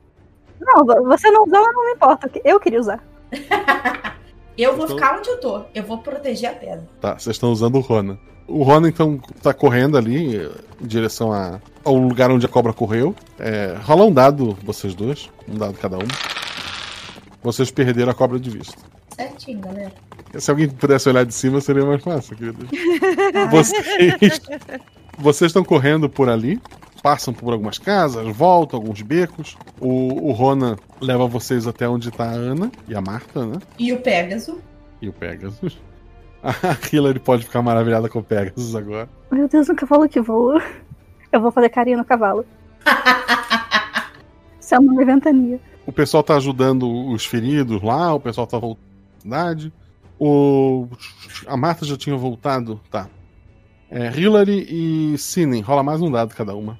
Não, você não usou, não me importa. Eu queria usar. Eu vou Então- ficar onde eu tô. Eu vou proteger a pedra. Tá, vocês estão usando o Ronan. O Ronan então tá correndo ali em direção a, ao lugar onde a cobra correu. É, rola um dado, vocês dois. Um dado cada um. Vocês perderam a cobra de vista. Certinho, galera. Se alguém pudesse olhar de cima, seria mais fácil, querido. Vocês, vocês estão correndo por ali, passam por algumas casas, voltam alguns becos. O, o Ronan leva vocês até onde tá a Ana e a Marta, né? E o Pegasus? E o Pegasus. A Hillary pode ficar maravilhada com o Pegasus agora. Meu Deus, um cavalo que voa. Eu vou fazer carinho no cavalo. Isso é uma ventania. O pessoal tá ajudando os feridos lá, o pessoal tá cidade. O... A Marta já tinha voltado. Tá. É, Hillary e Sinen. Rola mais um dado cada uma.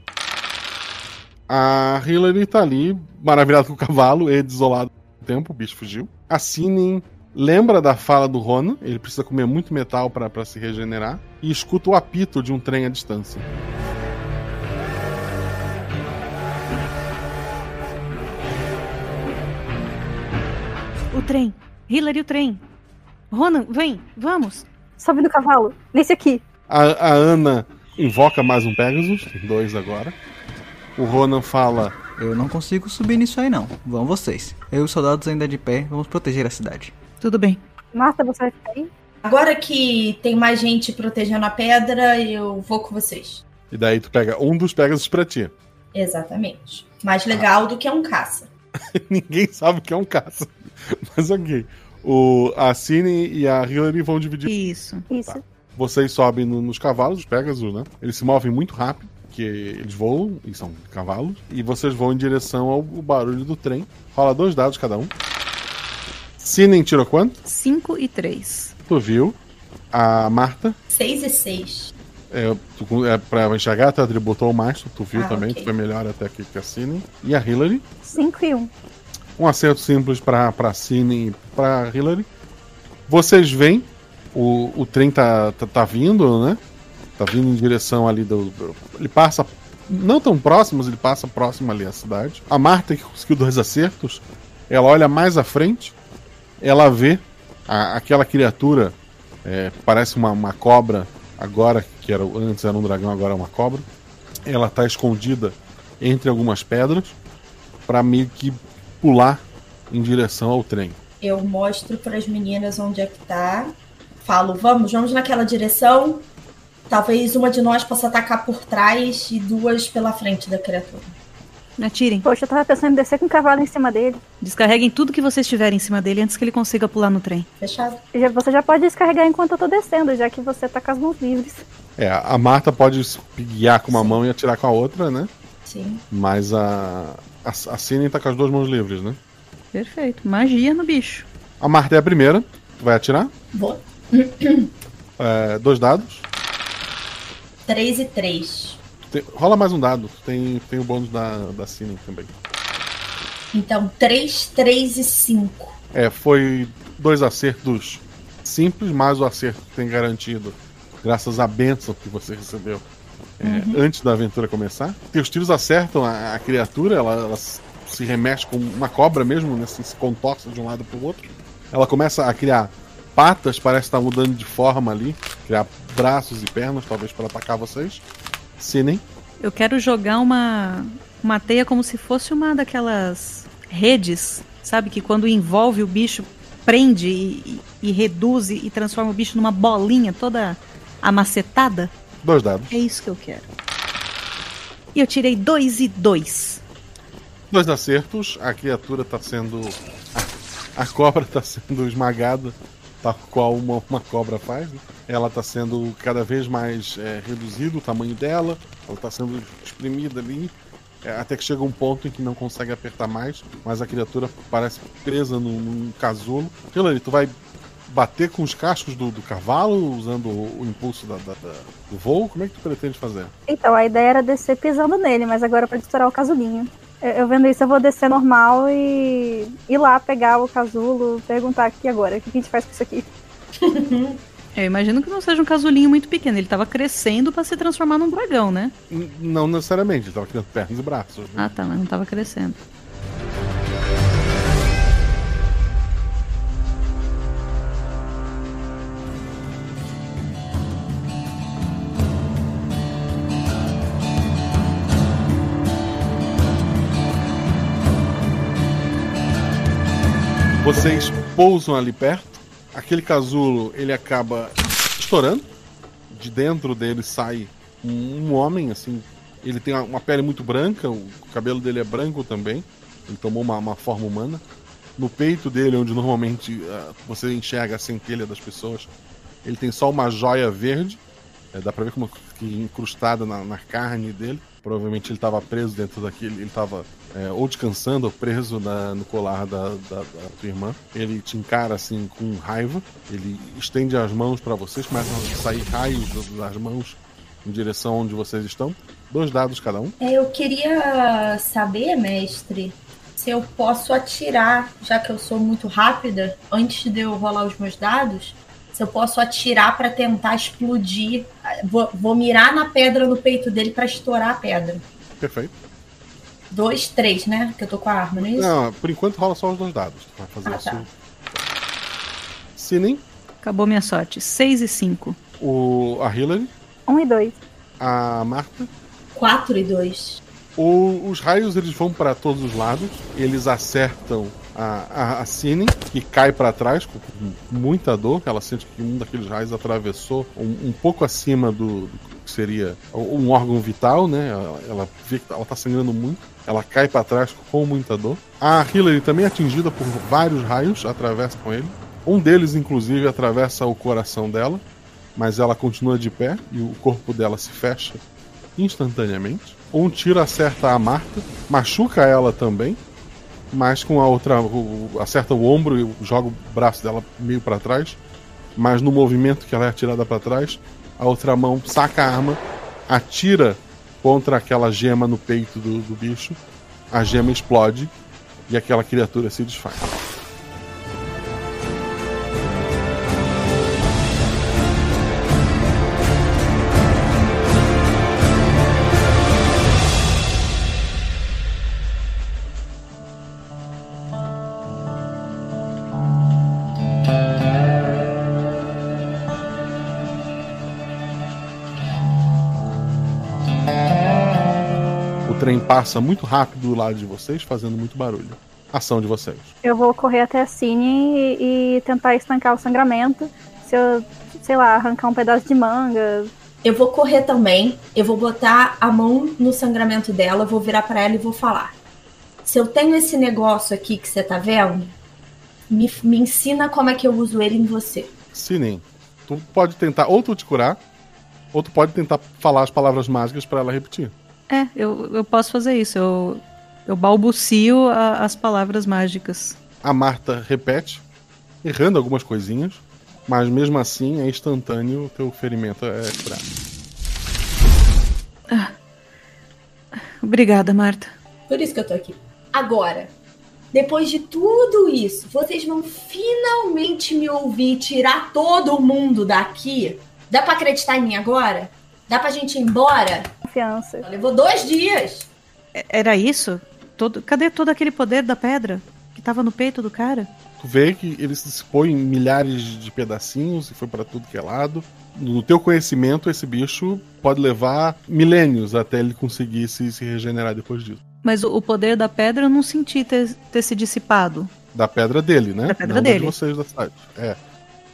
A Hillary tá ali, maravilhada com o cavalo e desolado no tempo, o bicho fugiu. A Sinen lembra da fala do Ronan, ele precisa comer muito metal para se regenerar, e escuta o apito de um trem à distância. O trem. Hillary, o trem. Ronan, vem, vamos. Sobe no cavalo. Nesse aqui. A, a Ana invoca mais um Pegasus, tem dois agora. O Ronan fala: Eu não consigo subir nisso aí não. Vão vocês. Eu e os soldados ainda de pé, vamos proteger a cidade. Tudo bem. Marta, você vai ficar aí? Agora que tem mais gente protegendo a pedra, eu vou com vocês. E daí tu pega um dos Pegasus pra ti. Exatamente. Mais legal do que um caça. Ninguém sabe o que é um caça. Mas ok. O, a Cine e a Hillary vão dividir. Isso. Isso. Tá. Vocês sobem no- nos cavalos, os Pegasus, né? Eles se movem muito rápido, porque eles voam e são cavalos. E vocês vão em direção ao, ao barulho do trem. Rola dois dados cada um. Cine tirou quanto? 5 e 3. Tu viu. A Marta. 6 e 6. É, tu, é, pra enxergar, tu atributou o mastro, tu viu Ah, também, ok. tu foi melhor até que, que a Cine. E a Hillary. 5 e 1. Um. Um acerto simples pra, pra Cine e pra Hillary. Vocês veem, o, o trem tá, tá, tá vindo, né? Tá vindo em direção ali do, do- Ele passa. Não tão próximo, mas ele passa próximo ali à cidade. A Marta, que conseguiu dois acertos, ela olha mais à frente, ela vê a- aquela criatura, é, parece uma, uma cobra, agora, que era, antes era um dragão, agora é uma cobra. Ela tá escondida entre algumas pedras para meio que pular em direção ao trem. Eu mostro para as meninas onde é que tá. Falo, vamos, vamos naquela direção. Talvez uma de nós possa atacar por trás e duas pela frente da criatura. Atirem. Poxa, eu tava pensando em descer com o cavalo em cima dele. Descarreguem tudo que vocês tiverem em cima dele antes que ele consiga pular no trem. Fechado? Você já pode descarregar enquanto eu tô descendo, já que você tá com as mãos livres. É, a Marta pode guiar com uma mão e atirar com a outra, né? Sim. Mas a. A, a Cine tá com as duas mãos livres, né? Perfeito. Magia no bicho. A Marta é a primeira. Tu vai atirar? Vou. É, dois dados. 3 e 3. Tem- rola mais um dado. Tem, tem o bônus da, da Cine também. Então, 3, 3 e 5. É, foi dois acertos simples, mais o acerto que tem garantido, graças à bênção que você recebeu é, Uhum. antes da aventura começar. Teus tiros acertam a, a criatura, ela, ela se remexe como uma cobra mesmo, né, se contorce de um lado para o outro. Ela começa a criar patas, parece estar mudando de forma ali, criar braços e pernas, talvez para atacar vocês. Sinem. Eu quero jogar uma, uma teia como se fosse uma daquelas redes, sabe? Que quando envolve o bicho, prende e, e- e reduz e, e transforma o bicho numa bolinha toda amacetada. Dois dados. É isso que eu quero. E eu tirei dois e dois. Dois acertos, a criatura está sendo. A, a cobra está sendo esmagada, tal qual uma, uma cobra faz. né? Ela está sendo cada vez mais é, reduzido o tamanho dela, ela está sendo exprimida ali, é, até que chega um ponto em que não consegue apertar mais, mas a criatura parece presa num, num casulo. Hillary, tu vai bater com os cascos do, do cavalo, usando o, o impulso da- da- da- do voo? Como é que tu pretende fazer? Então, a ideia era descer pisando nele, mas agora pode estourar o casulinho. Eu, eu vendo isso, eu vou descer normal e ir lá pegar o casulo, perguntar aqui agora, o que a gente faz com isso aqui? Eu imagino que não seja um casulinho muito pequeno. Ele tava crescendo pra se transformar num dragão, né? N- não necessariamente, ele estava criando pernas e braços. né? Ah, tá, mas não tava crescendo. Vocês pousam ali perto. Aquele casulo ele acaba estourando. De dentro dele sai um, homem, assim. Ele tem uma- pele muito branca, o cabelo dele é branco também. Ele tomou uma, uma forma humana. No peito dele, onde normalmente ah, você enxerga a centelha das pessoas, ele tem só uma joia verde. É, dá pra ver como que incrustada na, na carne dele. Provavelmente ele estava preso dentro daquele. Ele estava é, ou descansando ou preso na- no colar da, da, da tua irmã. Ele te encara assim com raiva. Ele estende as mãos para vocês, começam a sair raios das mãos em direção onde vocês estão. Dois dados cada um. É, Eu queria saber, mestre, se eu posso atirar, já que eu sou muito rápida, antes de eu rolar os meus dados, se eu posso atirar pra tentar explodir. Vou, vou mirar na pedra no peito dele pra estourar a pedra. Perfeito. Dois, três, né? Que eu tô com a arma, não é isso? Não, por enquanto rola só os dois dados. Vai fazer Ah, isso. tá. Sinem, Acabou minha sorte. 6 e 5. o, a Hillary, Um e dois. a Marta. Quatro e dois. O- os raios eles vão para todos os lados, eles acertam a, a, Cine, que cai para trás com muita dor. Ela sente que um daqueles raios atravessou um, um pouco acima do, do que seria um órgão vital, né? Ela, ela vê que ela tá sangrando muito. Ela cai para trás com muita dor. A Hillary também é atingida por vários raios, atravessa com ele. Um deles, inclusive, atravessa o coração dela, mas ela continua de pé e o corpo dela se fecha instantaneamente. Um tiro acerta a Marta, machuca ela também, mas com a outra acerta o ombro e joga o braço dela meio para trás. Mas no movimento que ela é atirada para trás, a outra mão saca a arma, atira contra aquela gema no peito do, do bicho. A gema explode e aquela criatura se desfaz. Trem passa muito rápido do lado de vocês, fazendo muito barulho. Ação de vocês. Eu vou correr até a Cine e, e tentar estancar o sangramento. Se eu, sei lá, arrancar um pedaço de manga. Eu vou correr também. Eu vou botar a mão no sangramento dela, vou virar pra ela e vou falar. Se eu tenho esse negócio aqui que você tá vendo, me, me ensina como é que eu uso ele em você. Sinem, tu pode tentar ou tu te curar, ou tu pode tentar falar as palavras mágicas para ela repetir. É, eu, eu posso fazer isso. Eu, eu balbucio a- as palavras mágicas. A Marta repete, errando algumas coisinhas, mas mesmo assim é instantâneo, o teu ferimento é curado. Ah. Obrigada, Marta. Por isso que eu tô aqui. Agora, depois de tudo isso, vocês vão finalmente me ouvir tirar todo mundo daqui? Dá pra acreditar em mim agora? Dá pra gente ir embora? Confiança. Levou dois dias. É- Era isso? Todo, cadê todo aquele poder da pedra que tava no peito do cara? Tu vê que ele se dispõe em milhares de pedacinhos e foi para tudo que é lado. No teu conhecimento, esse bicho pode levar milênios até ele conseguir se, se regenerar depois disso. Mas o, o poder da pedra eu não senti ter, ter se dissipado. Da pedra dele, né? Da pedra Não dele. de vocês da cidade. É.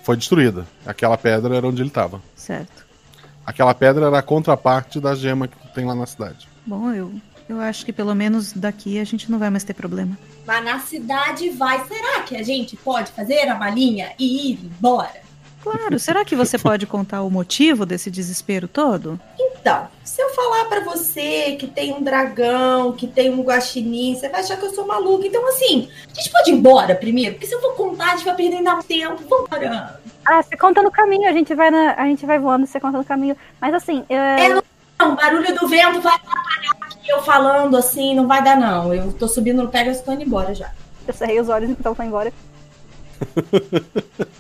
Foi destruída. Aquela pedra era onde ele estava. Certo. Aquela pedra era a contraparte da gema que tem lá na cidade. Bom, eu, eu acho que pelo menos daqui a gente não vai mais ter problema. Mas na cidade vai. Será que a gente pode fazer a malinha e ir embora? Claro, será que você pode contar o motivo desse desespero todo? Então, se eu falar pra você que tem um dragão, que tem um guaxinim, você vai achar que eu sou maluca. Então, assim, a gente pode ir embora primeiro? Porque se eu for contar, a gente vai perder ainda mais tempo. Ah, você conta no caminho, a gente vai, na, a gente vai voando, você conta no caminho. Mas assim, é... É, não, não, o barulho do vento vai atrapalhar aqui eu falando assim, não vai dar não. Eu tô subindo no Pegasus e tô indo embora já. eu cerrei os olhos então foi embora.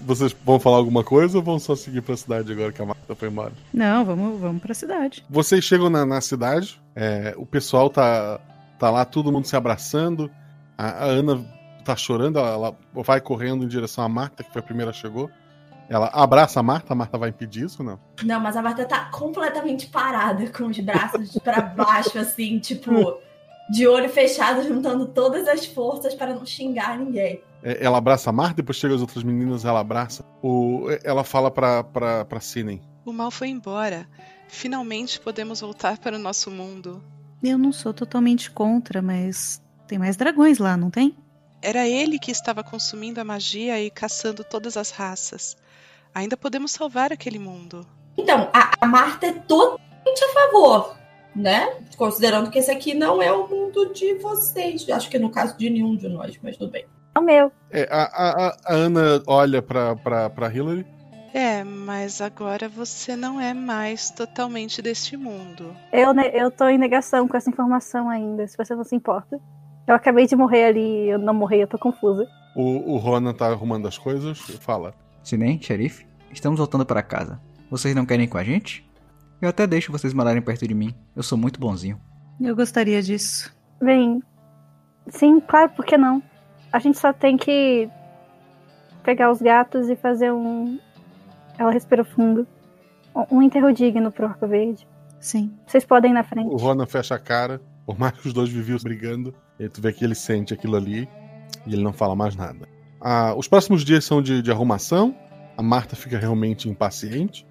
Vocês vão falar alguma coisa ou vão só seguir pra cidade agora que a Marta foi embora? Não, vamos, vamos pra cidade. Vocês chegam na, na cidade, é, o pessoal tá, tá lá, todo mundo se abraçando. A, a Ana tá chorando, ela, ela vai correndo em direção à Marta, que foi a primeira que chegou. Ela abraça a Marta, a Marta vai impedir isso, não? Não, mas a Marta tá completamente parada, com os braços pra baixo, assim, tipo, de olho fechado, juntando todas as forças para não xingar ninguém. É, Ela abraça a Marta, depois chega as outras meninas, ela abraça. O, ela fala pra, pra, pra Sinem. O mal foi embora. Finalmente podemos voltar para o nosso mundo. Eu não sou totalmente contra, mas tem mais dragões lá, não tem? Era ele que estava consumindo a magia e caçando todas as raças. Ainda podemos salvar aquele mundo. Então, a, a Marta é totalmente a favor, né? Considerando que esse aqui não é o mundo de vocês. Acho que no caso de nenhum de nós, mas tudo bem. É o meu. É, a, a, a Ana olha pra, pra, pra Hillary. É, mas agora você não é mais totalmente deste mundo. Eu, eu tô em negação com essa informação ainda, se você não se importa. Eu acabei de morrer ali, eu não morri, eu tô confusa. O, o Ronan tá arrumando as coisas e fala. Sinem, xerife, estamos voltando para casa. Vocês não querem ir com a gente? Eu até deixo vocês morarem perto de mim. Eu sou muito bonzinho. Eu gostaria disso. Bem, sim, claro, por que não? A gente só tem que pegar os gatos e fazer um. Ela respira fundo. Um- Um enterro digno pro Arco Verde. Sim. Vocês podem ir na frente. O Ronan fecha a cara, por mais que os dois viviam brigando, e tu vê que ele sente aquilo ali e ele não fala mais nada. Ah, os próximos dias são de, de arrumação. A Marta fica realmente impaciente,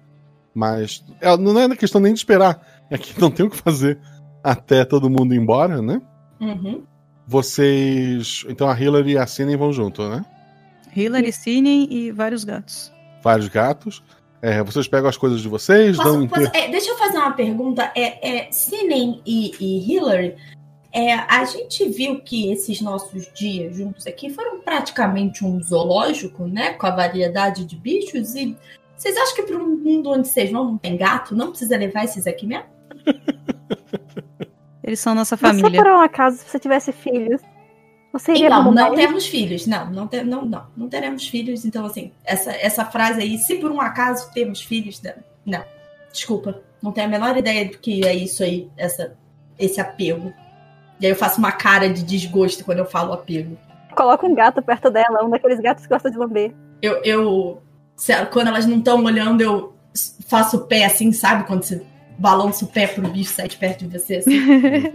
mas ela, não é questão nem de esperar, é que não tem o que fazer até todo mundo ir embora, né? Uhum. Vocês. Então a Hillary e a Cine vão junto, né? Hillary, Cine e vários gatos. Vários gatos. É, vocês pegam as coisas de vocês, dão um Posso- posso- enterro. é, deixa eu fazer uma pergunta. É, é, Sinem e, e Hillary, é, a gente viu que esses nossos dias juntos aqui foram praticamente um zoológico, né? Com a variedade de bichos. E vocês acham que para um mundo onde vocês vão não tem gato, não precisa levar esses aqui mesmo? Eles são nossa Mas só família. por um acaso, se você tivesse filhos, Então, não temos filhos. Não, não, te- não, não, não teremos filhos. Então, assim, essa, essa frase aí, se por um acaso temos filhos, não. não. Desculpa, não tenho a menor ideia do que é isso aí, essa, esse apego. E aí eu faço uma cara de desgosto quando eu falo apego. Coloca um gato perto dela, um daqueles gatos que gosta de lamber. Eu, eu se- quando elas não estão olhando, eu faço o pé assim, sabe? Quando você balança o pé pro bicho sair de perto de você, assim.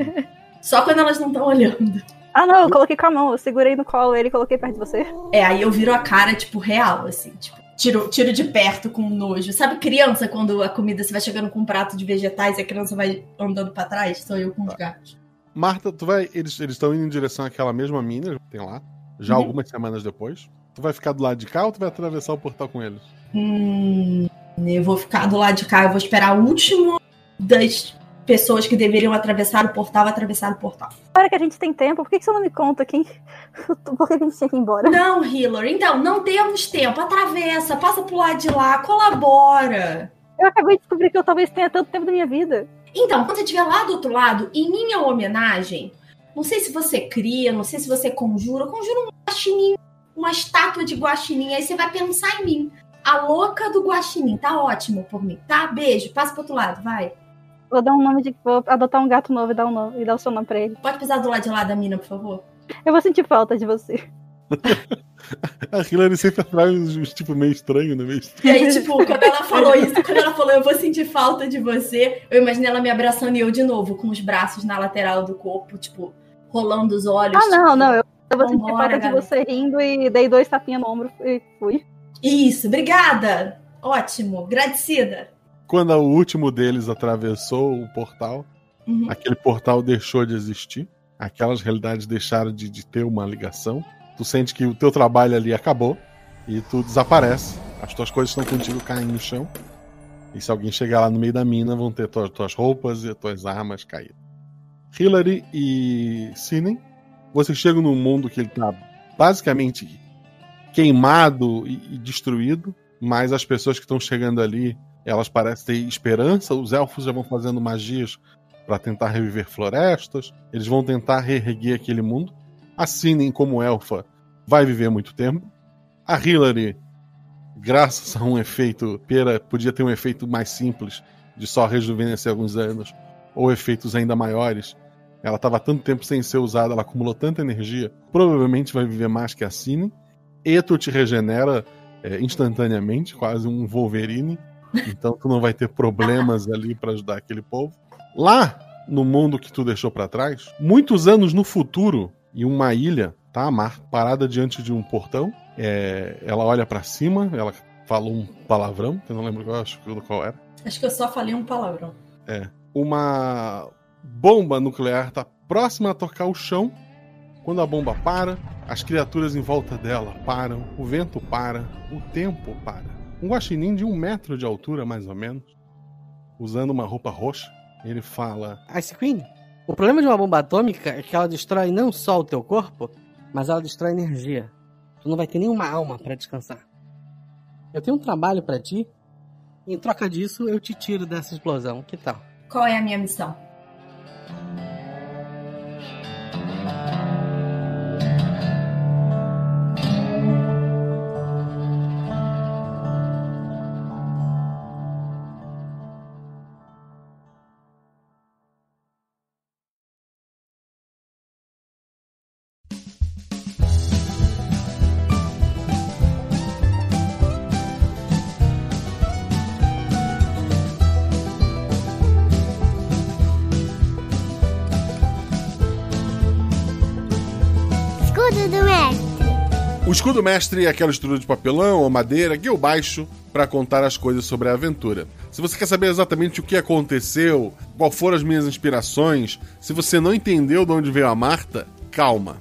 Só quando elas não estão olhando. Ah, não, eu coloquei com a mão, eu segurei no colo ele e coloquei perto de você. É, aí eu viro a cara, tipo, real, assim, tipo, tiro, tiro de perto com nojo. Sabe criança, quando a comida, você vai chegando com um prato de vegetais e a criança vai andando pra trás? Sou eu com os gatos. Marta, tu vai. Eles estão indo em direção àquela mesma mina, que tem lá, já Uhum. algumas semanas depois. Tu vai ficar do lado de cá ou tu vai atravessar o portal com eles? Hum, eu vou ficar do lado de cá, eu vou esperar o último das pessoas que deveriam atravessar o portal atravessar o portal. Agora que a gente tem tempo, por que você não me conta quem. Por que que a gente tinha que ir embora? Não, Hillary, então, não temos tempo. Atravessa, passa pro lado de lá, colabora. Eu acabei de descobrir que eu talvez tenha tanto tempo da minha vida. Então, quando você estiver lá do outro lado, em minha homenagem, não sei se você cria, não sei se você conjura, conjura um guaxinim, uma estátua de guaxinim, aí você vai pensar em mim. A louca do guaxinim, tá ótimo por mim, tá? Beijo, passa pro outro lado, vai. Vou dar um nome de. Vou adotar um gato novo e dar, um nome, e dar o seu nome pra ele. Pode pisar do lado de lá da mina, por favor? Eu vou sentir falta de você. A Hillary sempre atrás uns tipo meio estranho, né? Meio E estranho. aí, tipo, quando ela falou isso, quando ela falou eu vou sentir falta de você, eu imaginei ela me abraçando e eu de novo, com os braços na lateral do corpo, tipo, rolando os olhos. Ah, não, tipo, não. Eu, eu vou sentir falta de você rindo e dei dois tapinhas no ombro e fui. Isso, obrigada. Ótimo, agradecida. Quando o último deles atravessou o portal, Uhum. aquele portal deixou de existir. Aquelas realidades deixaram de, de ter uma ligação. Tu sente que o teu trabalho ali acabou e tu desaparece. As tuas coisas estão contigo caem no chão. E se alguém chegar lá no meio da mina, vão ter tuas, tuas roupas e tuas armas caídas. Hillary e Sinen, vocês chegam num mundo que ele tá basicamente queimado e, e destruído, mas as pessoas que estão chegando ali, elas parecem ter esperança. Os elfos já vão fazendo magias para tentar reviver florestas, eles vão tentar reerguer aquele mundo. A Sinen, como elfa, vai viver muito tempo. A Hillary, graças a um efeito, Pera podia ter um efeito mais simples, de só rejuvenescer alguns anos, ou efeitos ainda maiores. Ela estava tanto tempo sem ser usada, ela acumulou tanta energia, provavelmente vai viver mais que a Sinen. Eto te regenera é, instantaneamente, quase um Wolverine. Então tu não vai ter problemas ali para ajudar aquele povo. Lá no mundo que tu deixou para trás, muitos anos no futuro, em uma ilha, tá? A Mar, parada diante de um portão. É, ela olha para cima, ela falou um palavrão, que eu não lembro qual, acho que qual era. Acho que eu só falei um palavrão. É. Uma bomba nuclear tá próxima a tocar o chão. Quando a bomba para, as criaturas em volta dela param, o vento para, o tempo para. Um guaxinim de um metro de altura, mais ou menos, usando uma roupa roxa. Ele fala: Ice Queen, o problema de uma bomba atômica é que ela destrói não só o teu corpo, mas ela destrói energia. Tu não vai ter nenhuma alma para descansar. Eu tenho um trabalho para ti. E em troca disso, eu te tiro dessa explosão. Que tal? Qual é a minha missão? Escudo mestre é aquela estrutura de papelão ou madeira, guia baixo, para contar as coisas sobre a aventura. Se você quer saber exatamente o que aconteceu, qual foram as minhas inspirações, se você não entendeu de onde veio a Marta, calma.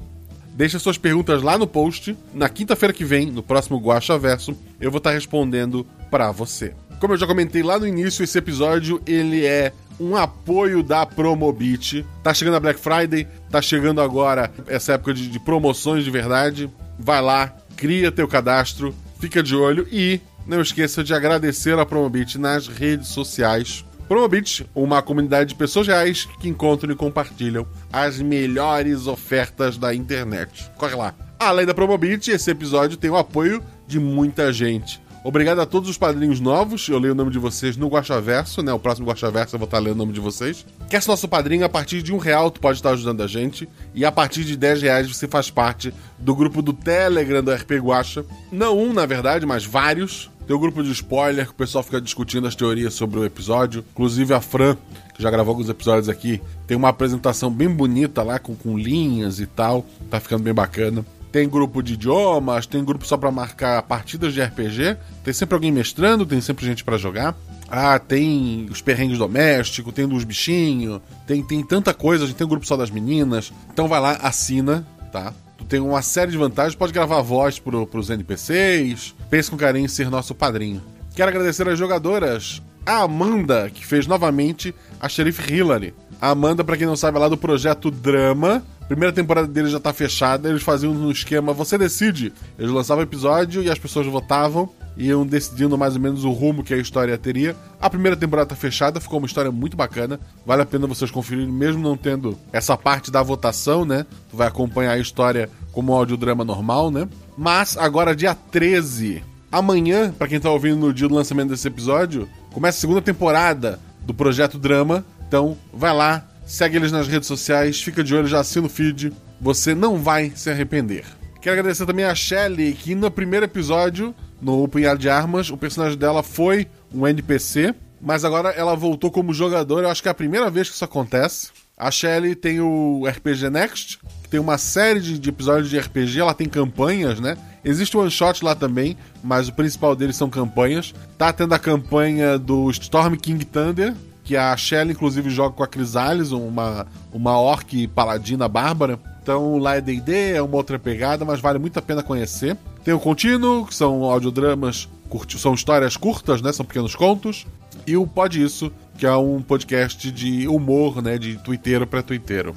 Deixa suas perguntas lá no post. Na quinta-feira que vem, no próximo Guacha Verso, eu vou estar respondendo para você. Como eu já comentei lá no início, esse episódio ele é um apoio da Promobit. Tá chegando a Black Friday, tá chegando agora essa época de, de promoções de verdade. Vai lá, cria teu cadastro, fica de olho e não esqueça de agradecer a Promobit nas redes sociais. Promobit, uma comunidade de pessoas reais que encontram e compartilham as melhores ofertas da internet. Corre lá. Além da Promobit, esse episódio tem o apoio de muita gente. Obrigado a todos os padrinhos novos. Eu leio o nome de vocês no Guaxaverso, né? O próximo Guaxaverso eu vou estar lendo o nome de vocês. Quer ser nosso padrinho? A partir de um real tu pode estar ajudando a gente. E a partir de 10 reais você faz parte do grupo do Telegram do RP Guacha. Não um, na verdade, mas vários. Tem o grupo de spoiler que o pessoal fica discutindo as teorias sobre o episódio. Inclusive a Fran, que já gravou alguns episódios aqui, tem uma apresentação bem bonita lá, com, com linhas e tal. Tá ficando bem bacana. Tem grupo de idiomas, tem grupo só pra marcar partidas de RPG. Tem sempre alguém mestrando, tem sempre gente pra jogar. Ah, tem os perrengues domésticos, tem dos bichinhos, tem, tem tanta coisa, a gente tem um grupo só das meninas. Então vai lá, assina, tá? Tu tem uma série de vantagens, pode gravar voz pro, pros NPCs. Pense com carinho em ser nosso padrinho. Quero agradecer às jogadoras. A Amanda, que fez novamente a Sheriff Hillary. A Amanda, pra quem não sabe, é lá do projeto Drama. Primeira temporada deles já tá fechada, eles faziam no esquema Você Decide. Eles lançavam episódio e as pessoas votavam, iam decidindo mais ou menos o rumo que a história teria. A primeira temporada tá fechada, ficou uma história muito bacana. Vale a pena vocês conferirem, mesmo não tendo essa parte da votação, né? Tu vai acompanhar a história como um audiodrama normal, né? Mas agora, dia 13, amanhã, para quem tá ouvindo no dia do lançamento desse episódio, começa a segunda temporada do Projeto Drama. Então, vai lá, segue eles nas redes sociais, fica de olho, já assina o feed. Você não vai se arrepender. Quero agradecer também a Shelly, que no primeiro episódio, no Punhado de Armas, o personagem dela foi um NPC, mas agora ela voltou como jogador. Eu acho que é a primeira vez que isso acontece. A Shelly tem o RPG Next, que tem uma série de, episódios de RPG, ela tem campanhas, né? Existe o One Shot lá também, mas o principal deles são campanhas. Tá tendo a campanha do Storm King Thunder, que a Shelly, inclusive, joga com a Crisales, uma, uma orc paladina bárbara. Então lá é D&D, é uma outra pegada, mas vale muito a pena conhecer. Tem o Contínuo, que são audiodramas, são histórias curtas, né? São pequenos contos. E o Pode Isso, que é um podcast de humor, né? De twitteiro para twitteiro.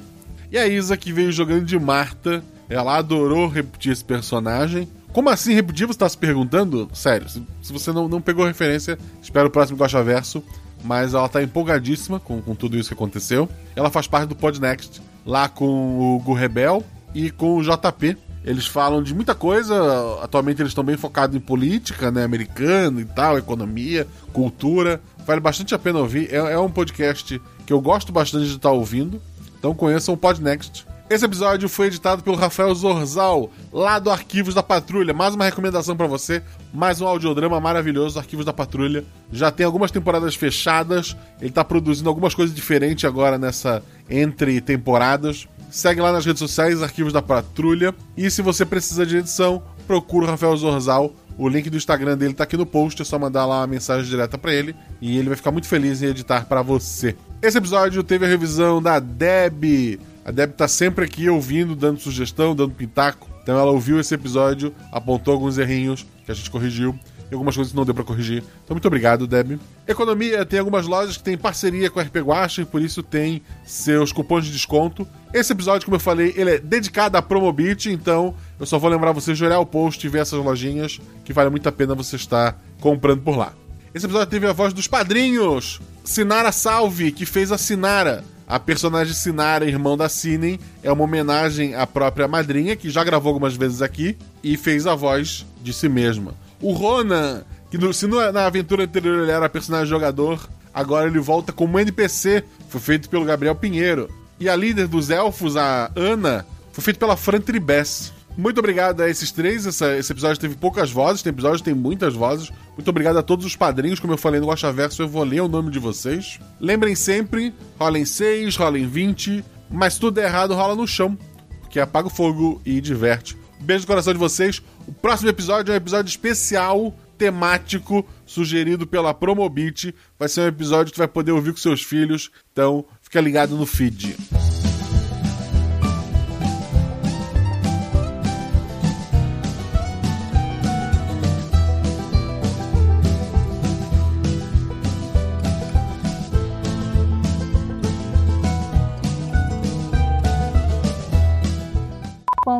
E a Isa, que veio jogando de Marta, ela adorou repetir esse personagem. Como assim repetir? Você tá se perguntando? Sério, se, se você não, não pegou referência, espero o próximo Gosta Verso. Mas ela tá empolgadíssima com, com tudo isso que aconteceu. Ela faz parte do Podnext, lá com o Gu Rebel e com o JP. Eles falam de muita coisa. Atualmente eles estão bem focados em política, né? Americana e tal, economia, cultura. Vale bastante a pena ouvir. É, é um podcast que eu gosto bastante de estar ouvindo. Então conheçam o Podnext. Esse episódio foi editado pelo Rafael Zorzal, lá do Arquivos da Patrulha. Mais uma recomendação para você, mais um audiodrama maravilhoso, Arquivos da Patrulha. Já tem algumas temporadas fechadas, ele tá produzindo algumas coisas diferentes agora nessa entre temporadas. Segue lá nas redes sociais, Arquivos da Patrulha. E se você precisa de edição, procura o Rafael Zorzal. O link do Instagram dele tá aqui no post, é só mandar lá uma mensagem direta para ele e ele vai ficar muito feliz em editar para você. Esse episódio teve a revisão da Deb. A Deb tá sempre aqui ouvindo, dando sugestão, dando pitaco. Então ela ouviu esse episódio, apontou alguns errinhos que a gente corrigiu. Tem algumas coisas que não deu pra corrigir. Então, muito obrigado, Deb. Economia tem algumas lojas que têm parceria com a RP Guacha e por isso tem seus cupons de desconto. Esse episódio, como eu falei, ele é dedicado à Promobit, então eu só vou lembrar vocês de olhar o post e ver essas lojinhas que vale muito a pena você estar comprando por lá. Esse episódio teve a voz dos padrinhos. Sinara Salve, que fez a Sinara. A personagem Sinara, irmão da Sinen, é uma homenagem à própria madrinha, que já gravou algumas vezes aqui, e fez a voz de si mesma. O Ronan, que no- se no- na aventura anterior ele era personagem jogador, agora ele volta como NPC, foi feito pelo Gabriel Pinheiro. E a líder dos elfos, a Ana, foi feito pela Fran Tribes. Muito obrigado a esses três. Essa- esse episódio teve poucas vozes, tem episódio tem muitas vozes. Muito obrigado a todos os padrinhos. Como eu falei no Gosta Verso, eu vou ler o nome de vocês. Lembrem sempre: rolem 6, rolem 20, mas tudo errado rola no chão, porque apaga o fogo e diverte. Beijo no coração de vocês. O próximo episódio é um episódio especial, temático, sugerido pela Promobit. Vai ser um episódio que tu vai poder ouvir com seus filhos. Então, fica ligado no feed.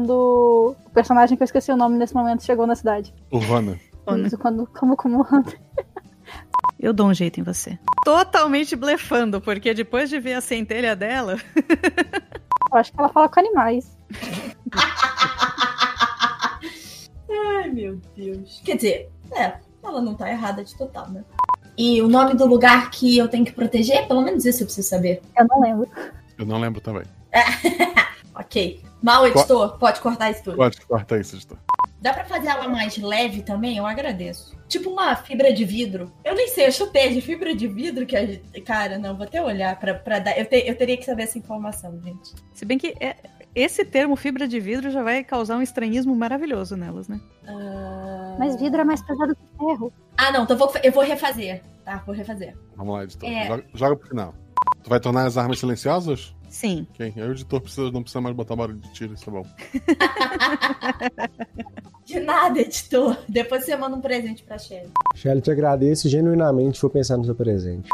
Quando o personagem que eu esqueci o nome nesse momento chegou na cidade. O Ronan. Isso, quando, como, como Eu dou um jeito em você. Totalmente blefando, porque depois de ver a centelha dela. Eu acho que ela fala com animais. Ai, meu Deus. Quer dizer, é, ela não tá errada de total, né? E o nome do lugar que eu tenho que proteger? Pelo menos isso eu preciso saber. Eu não lembro. Eu não lembro também. Ok. Mal, editor, pode cortar isso tudo. Pode cortar isso, editor. Dá pra fazer ela mais leve também? Eu agradeço. Tipo uma fibra de vidro. Eu nem sei, eu chutei de fibra de vidro que a gente... Cara, não, vou até olhar pra, pra dar. Eu, te- eu teria que saber essa informação, gente. Se bem que é- esse termo fibra de vidro já vai causar um estranhismo maravilhoso nelas, né? Mas vidro é mais pesado que ferro. Ah, não, então eu vou, eu vou refazer. Tá, vou refazer. Vamos lá, editor. É. Joga, joga pro final. Tu vai tornar as armas silenciosas? Sim. Ok. Aí o editor precisa, não precisa mais botar barulho de tiro, isso é bom. De nada, editor. Depois você manda um presente pra Shelly. Shelly, te agradeço genuinamente vou pensar no seu presente.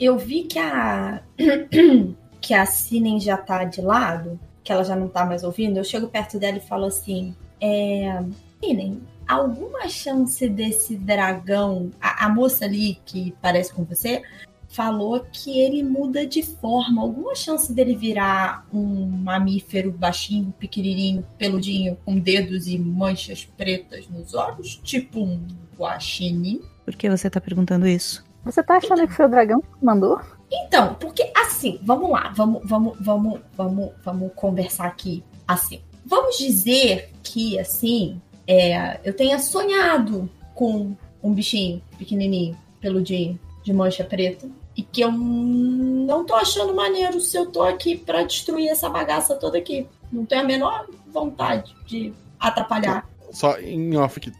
Eu vi que a. que a Sinen já tá de lado, que ela já não tá mais ouvindo. Eu chego perto dela e falo assim: É. Sinen, alguma chance desse dragão. A, a moça ali que parece com você falou que ele muda de forma. Alguma chance dele virar um mamífero baixinho, pequenininho, peludinho, com dedos e manchas pretas nos olhos? Tipo um guaxinim? Por que você tá perguntando isso? Você tá achando que foi o dragão que mandou? Então, porque assim, vamos lá, vamos, vamos, vamos, vamos, vamos conversar aqui assim. Vamos dizer que assim, é, eu tenha sonhado com um bichinho pequenininho, peludinho, de mancha preta, e que eu não tô achando maneiro se eu tô aqui pra destruir essa bagaça toda aqui. Não tenho a menor vontade de atrapalhar. Só em off aqui.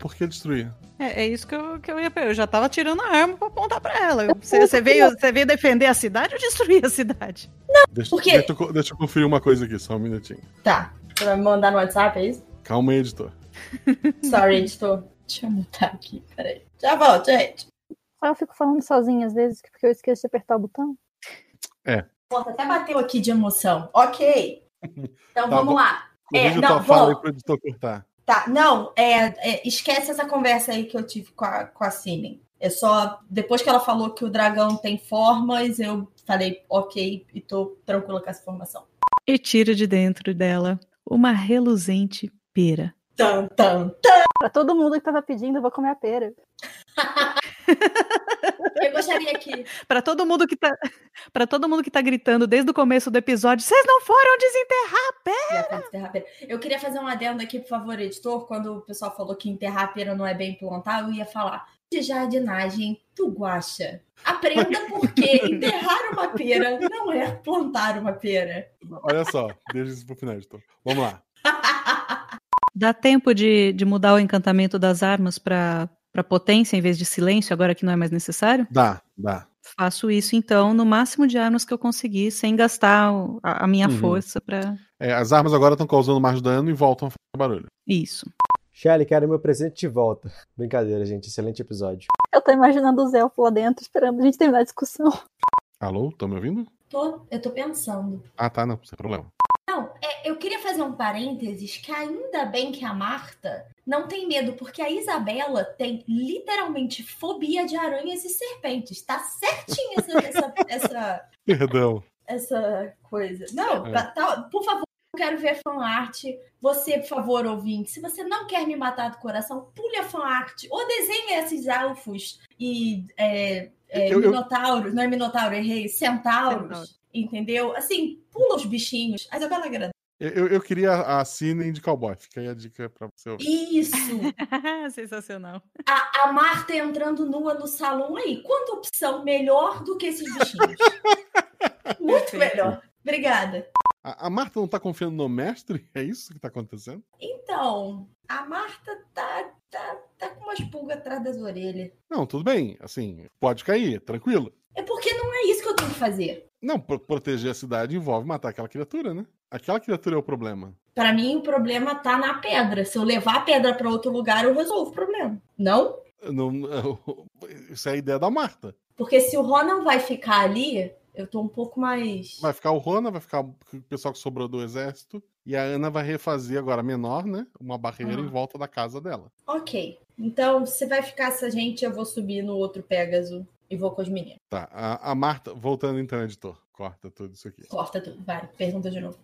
Por que destruir? É, é isso que eu, que eu ia Eu já tava tirando a arma pra apontar pra ela. Você, você veio, você veio defender a cidade ou destruir a cidade? Deixa, Por quê? Deixa, eu, deixa eu conferir uma coisa aqui, só um minutinho. Tá. Você vai me mandar no WhatsApp, é isso? Calma aí, editor. Sorry, editor. Deixa eu mutar aqui, peraí. Já volto, gente. Só eu fico falando sozinha às vezes porque eu esqueço de apertar o botão. É. Ponto, até bateu aqui de emoção. Ok. Então Tá, vamos lá. É, não, tua fala aí vou. pro editor cortar. Tá, não, é, é, esquece essa conversa aí que eu tive com a, com a Sinen. É só, depois que ela falou que o dragão tem formas, eu falei, ok, e tô tranquila com essa informação. E tira de dentro dela uma reluzente pera. Tan, tan, tan. Pra todo mundo que tava pedindo, eu vou comer a pera. Eu gostaria que. Pra todo mundo que tá, para todo mundo que tá gritando desde o começo do episódio, vocês não foram desenterrar a pera. Eu queria fazer um adendo aqui, por favor, editor. Quando o pessoal falou que enterrar a pera não é bem plantar, eu ia falar de jardinagem do guacha. Aprenda porque enterrar uma pera não é plantar uma pera. Olha só, deixa isso pro final, editor. Vamos lá. Dá tempo de, de mudar o encantamento das armas pra para potência em vez de silêncio, agora que não é mais necessário? Dá, dá. Faço isso então no máximo de armas que eu conseguir, sem gastar o- a, a minha Uhum. força pra. É, as armas agora estão causando mais dano e voltam a fazer barulho. Isso. Shelly, quero meu presente de volta. Brincadeira, gente. Excelente episódio. Eu tô imaginando os elfos lá dentro esperando a gente terminar a discussão. Alô, estão me ouvindo? Tô, eu tô pensando. Ah, tá, não, sem problema. Não, é, eu queria fazer um parênteses que ainda bem que a Marta não tem medo, porque a Isabela tem literalmente fobia de aranhas e serpentes. Tá certinha essa, essa, essa, Perdão. essa coisa. Não, É. tá- tá- por favor, eu quero ver fanart. Você, por favor, ouvinte, se você não quer me matar do coração, pule a fanart ou desenhe esses elfos e é, é, Eu- eu- minotauros, não é minotauro, errei, centauros, entendeu? Assim, pula os bichinhos. A Isabela agrada. Eu, eu, eu queria a Cine de cowboy. Fica aí a dica pra você ouvir. Isso! Sensacional. A, a Marta entrando nua no salão aí. Quanta opção melhor do que esses bichinhos? Muito melhor. Obrigada. A, a Marta não tá confiando no mestre? É isso que tá acontecendo? Então, a Marta tá, tá, tá com umas pulgas atrás das orelhas. Não, tudo bem. Assim, pode cair, tranquilo. É porque não é isso que eu tenho que fazer. Não, pro- proteger a cidade envolve matar aquela criatura, né? Aquela criatura é o problema. Pra mim, o problema tá na pedra. Se eu levar a pedra pra outro lugar, eu resolvo o problema. Não? Não, isso é a ideia da Marta. Porque se o Ronan vai ficar ali, eu tô um pouco mais. Vai ficar o Rona, vai ficar o pessoal que sobrou do exército. E a Ana vai refazer agora menor, né? Uma barreira Uhum. em volta da casa dela. Ok. Então, se vai ficar essa gente, eu vou subir no outro Pégaso e vou com os meninos. Tá. A, a Marta, voltando então, editor. Corta tudo isso aqui. Corta tudo. Vai, pergunta de novo.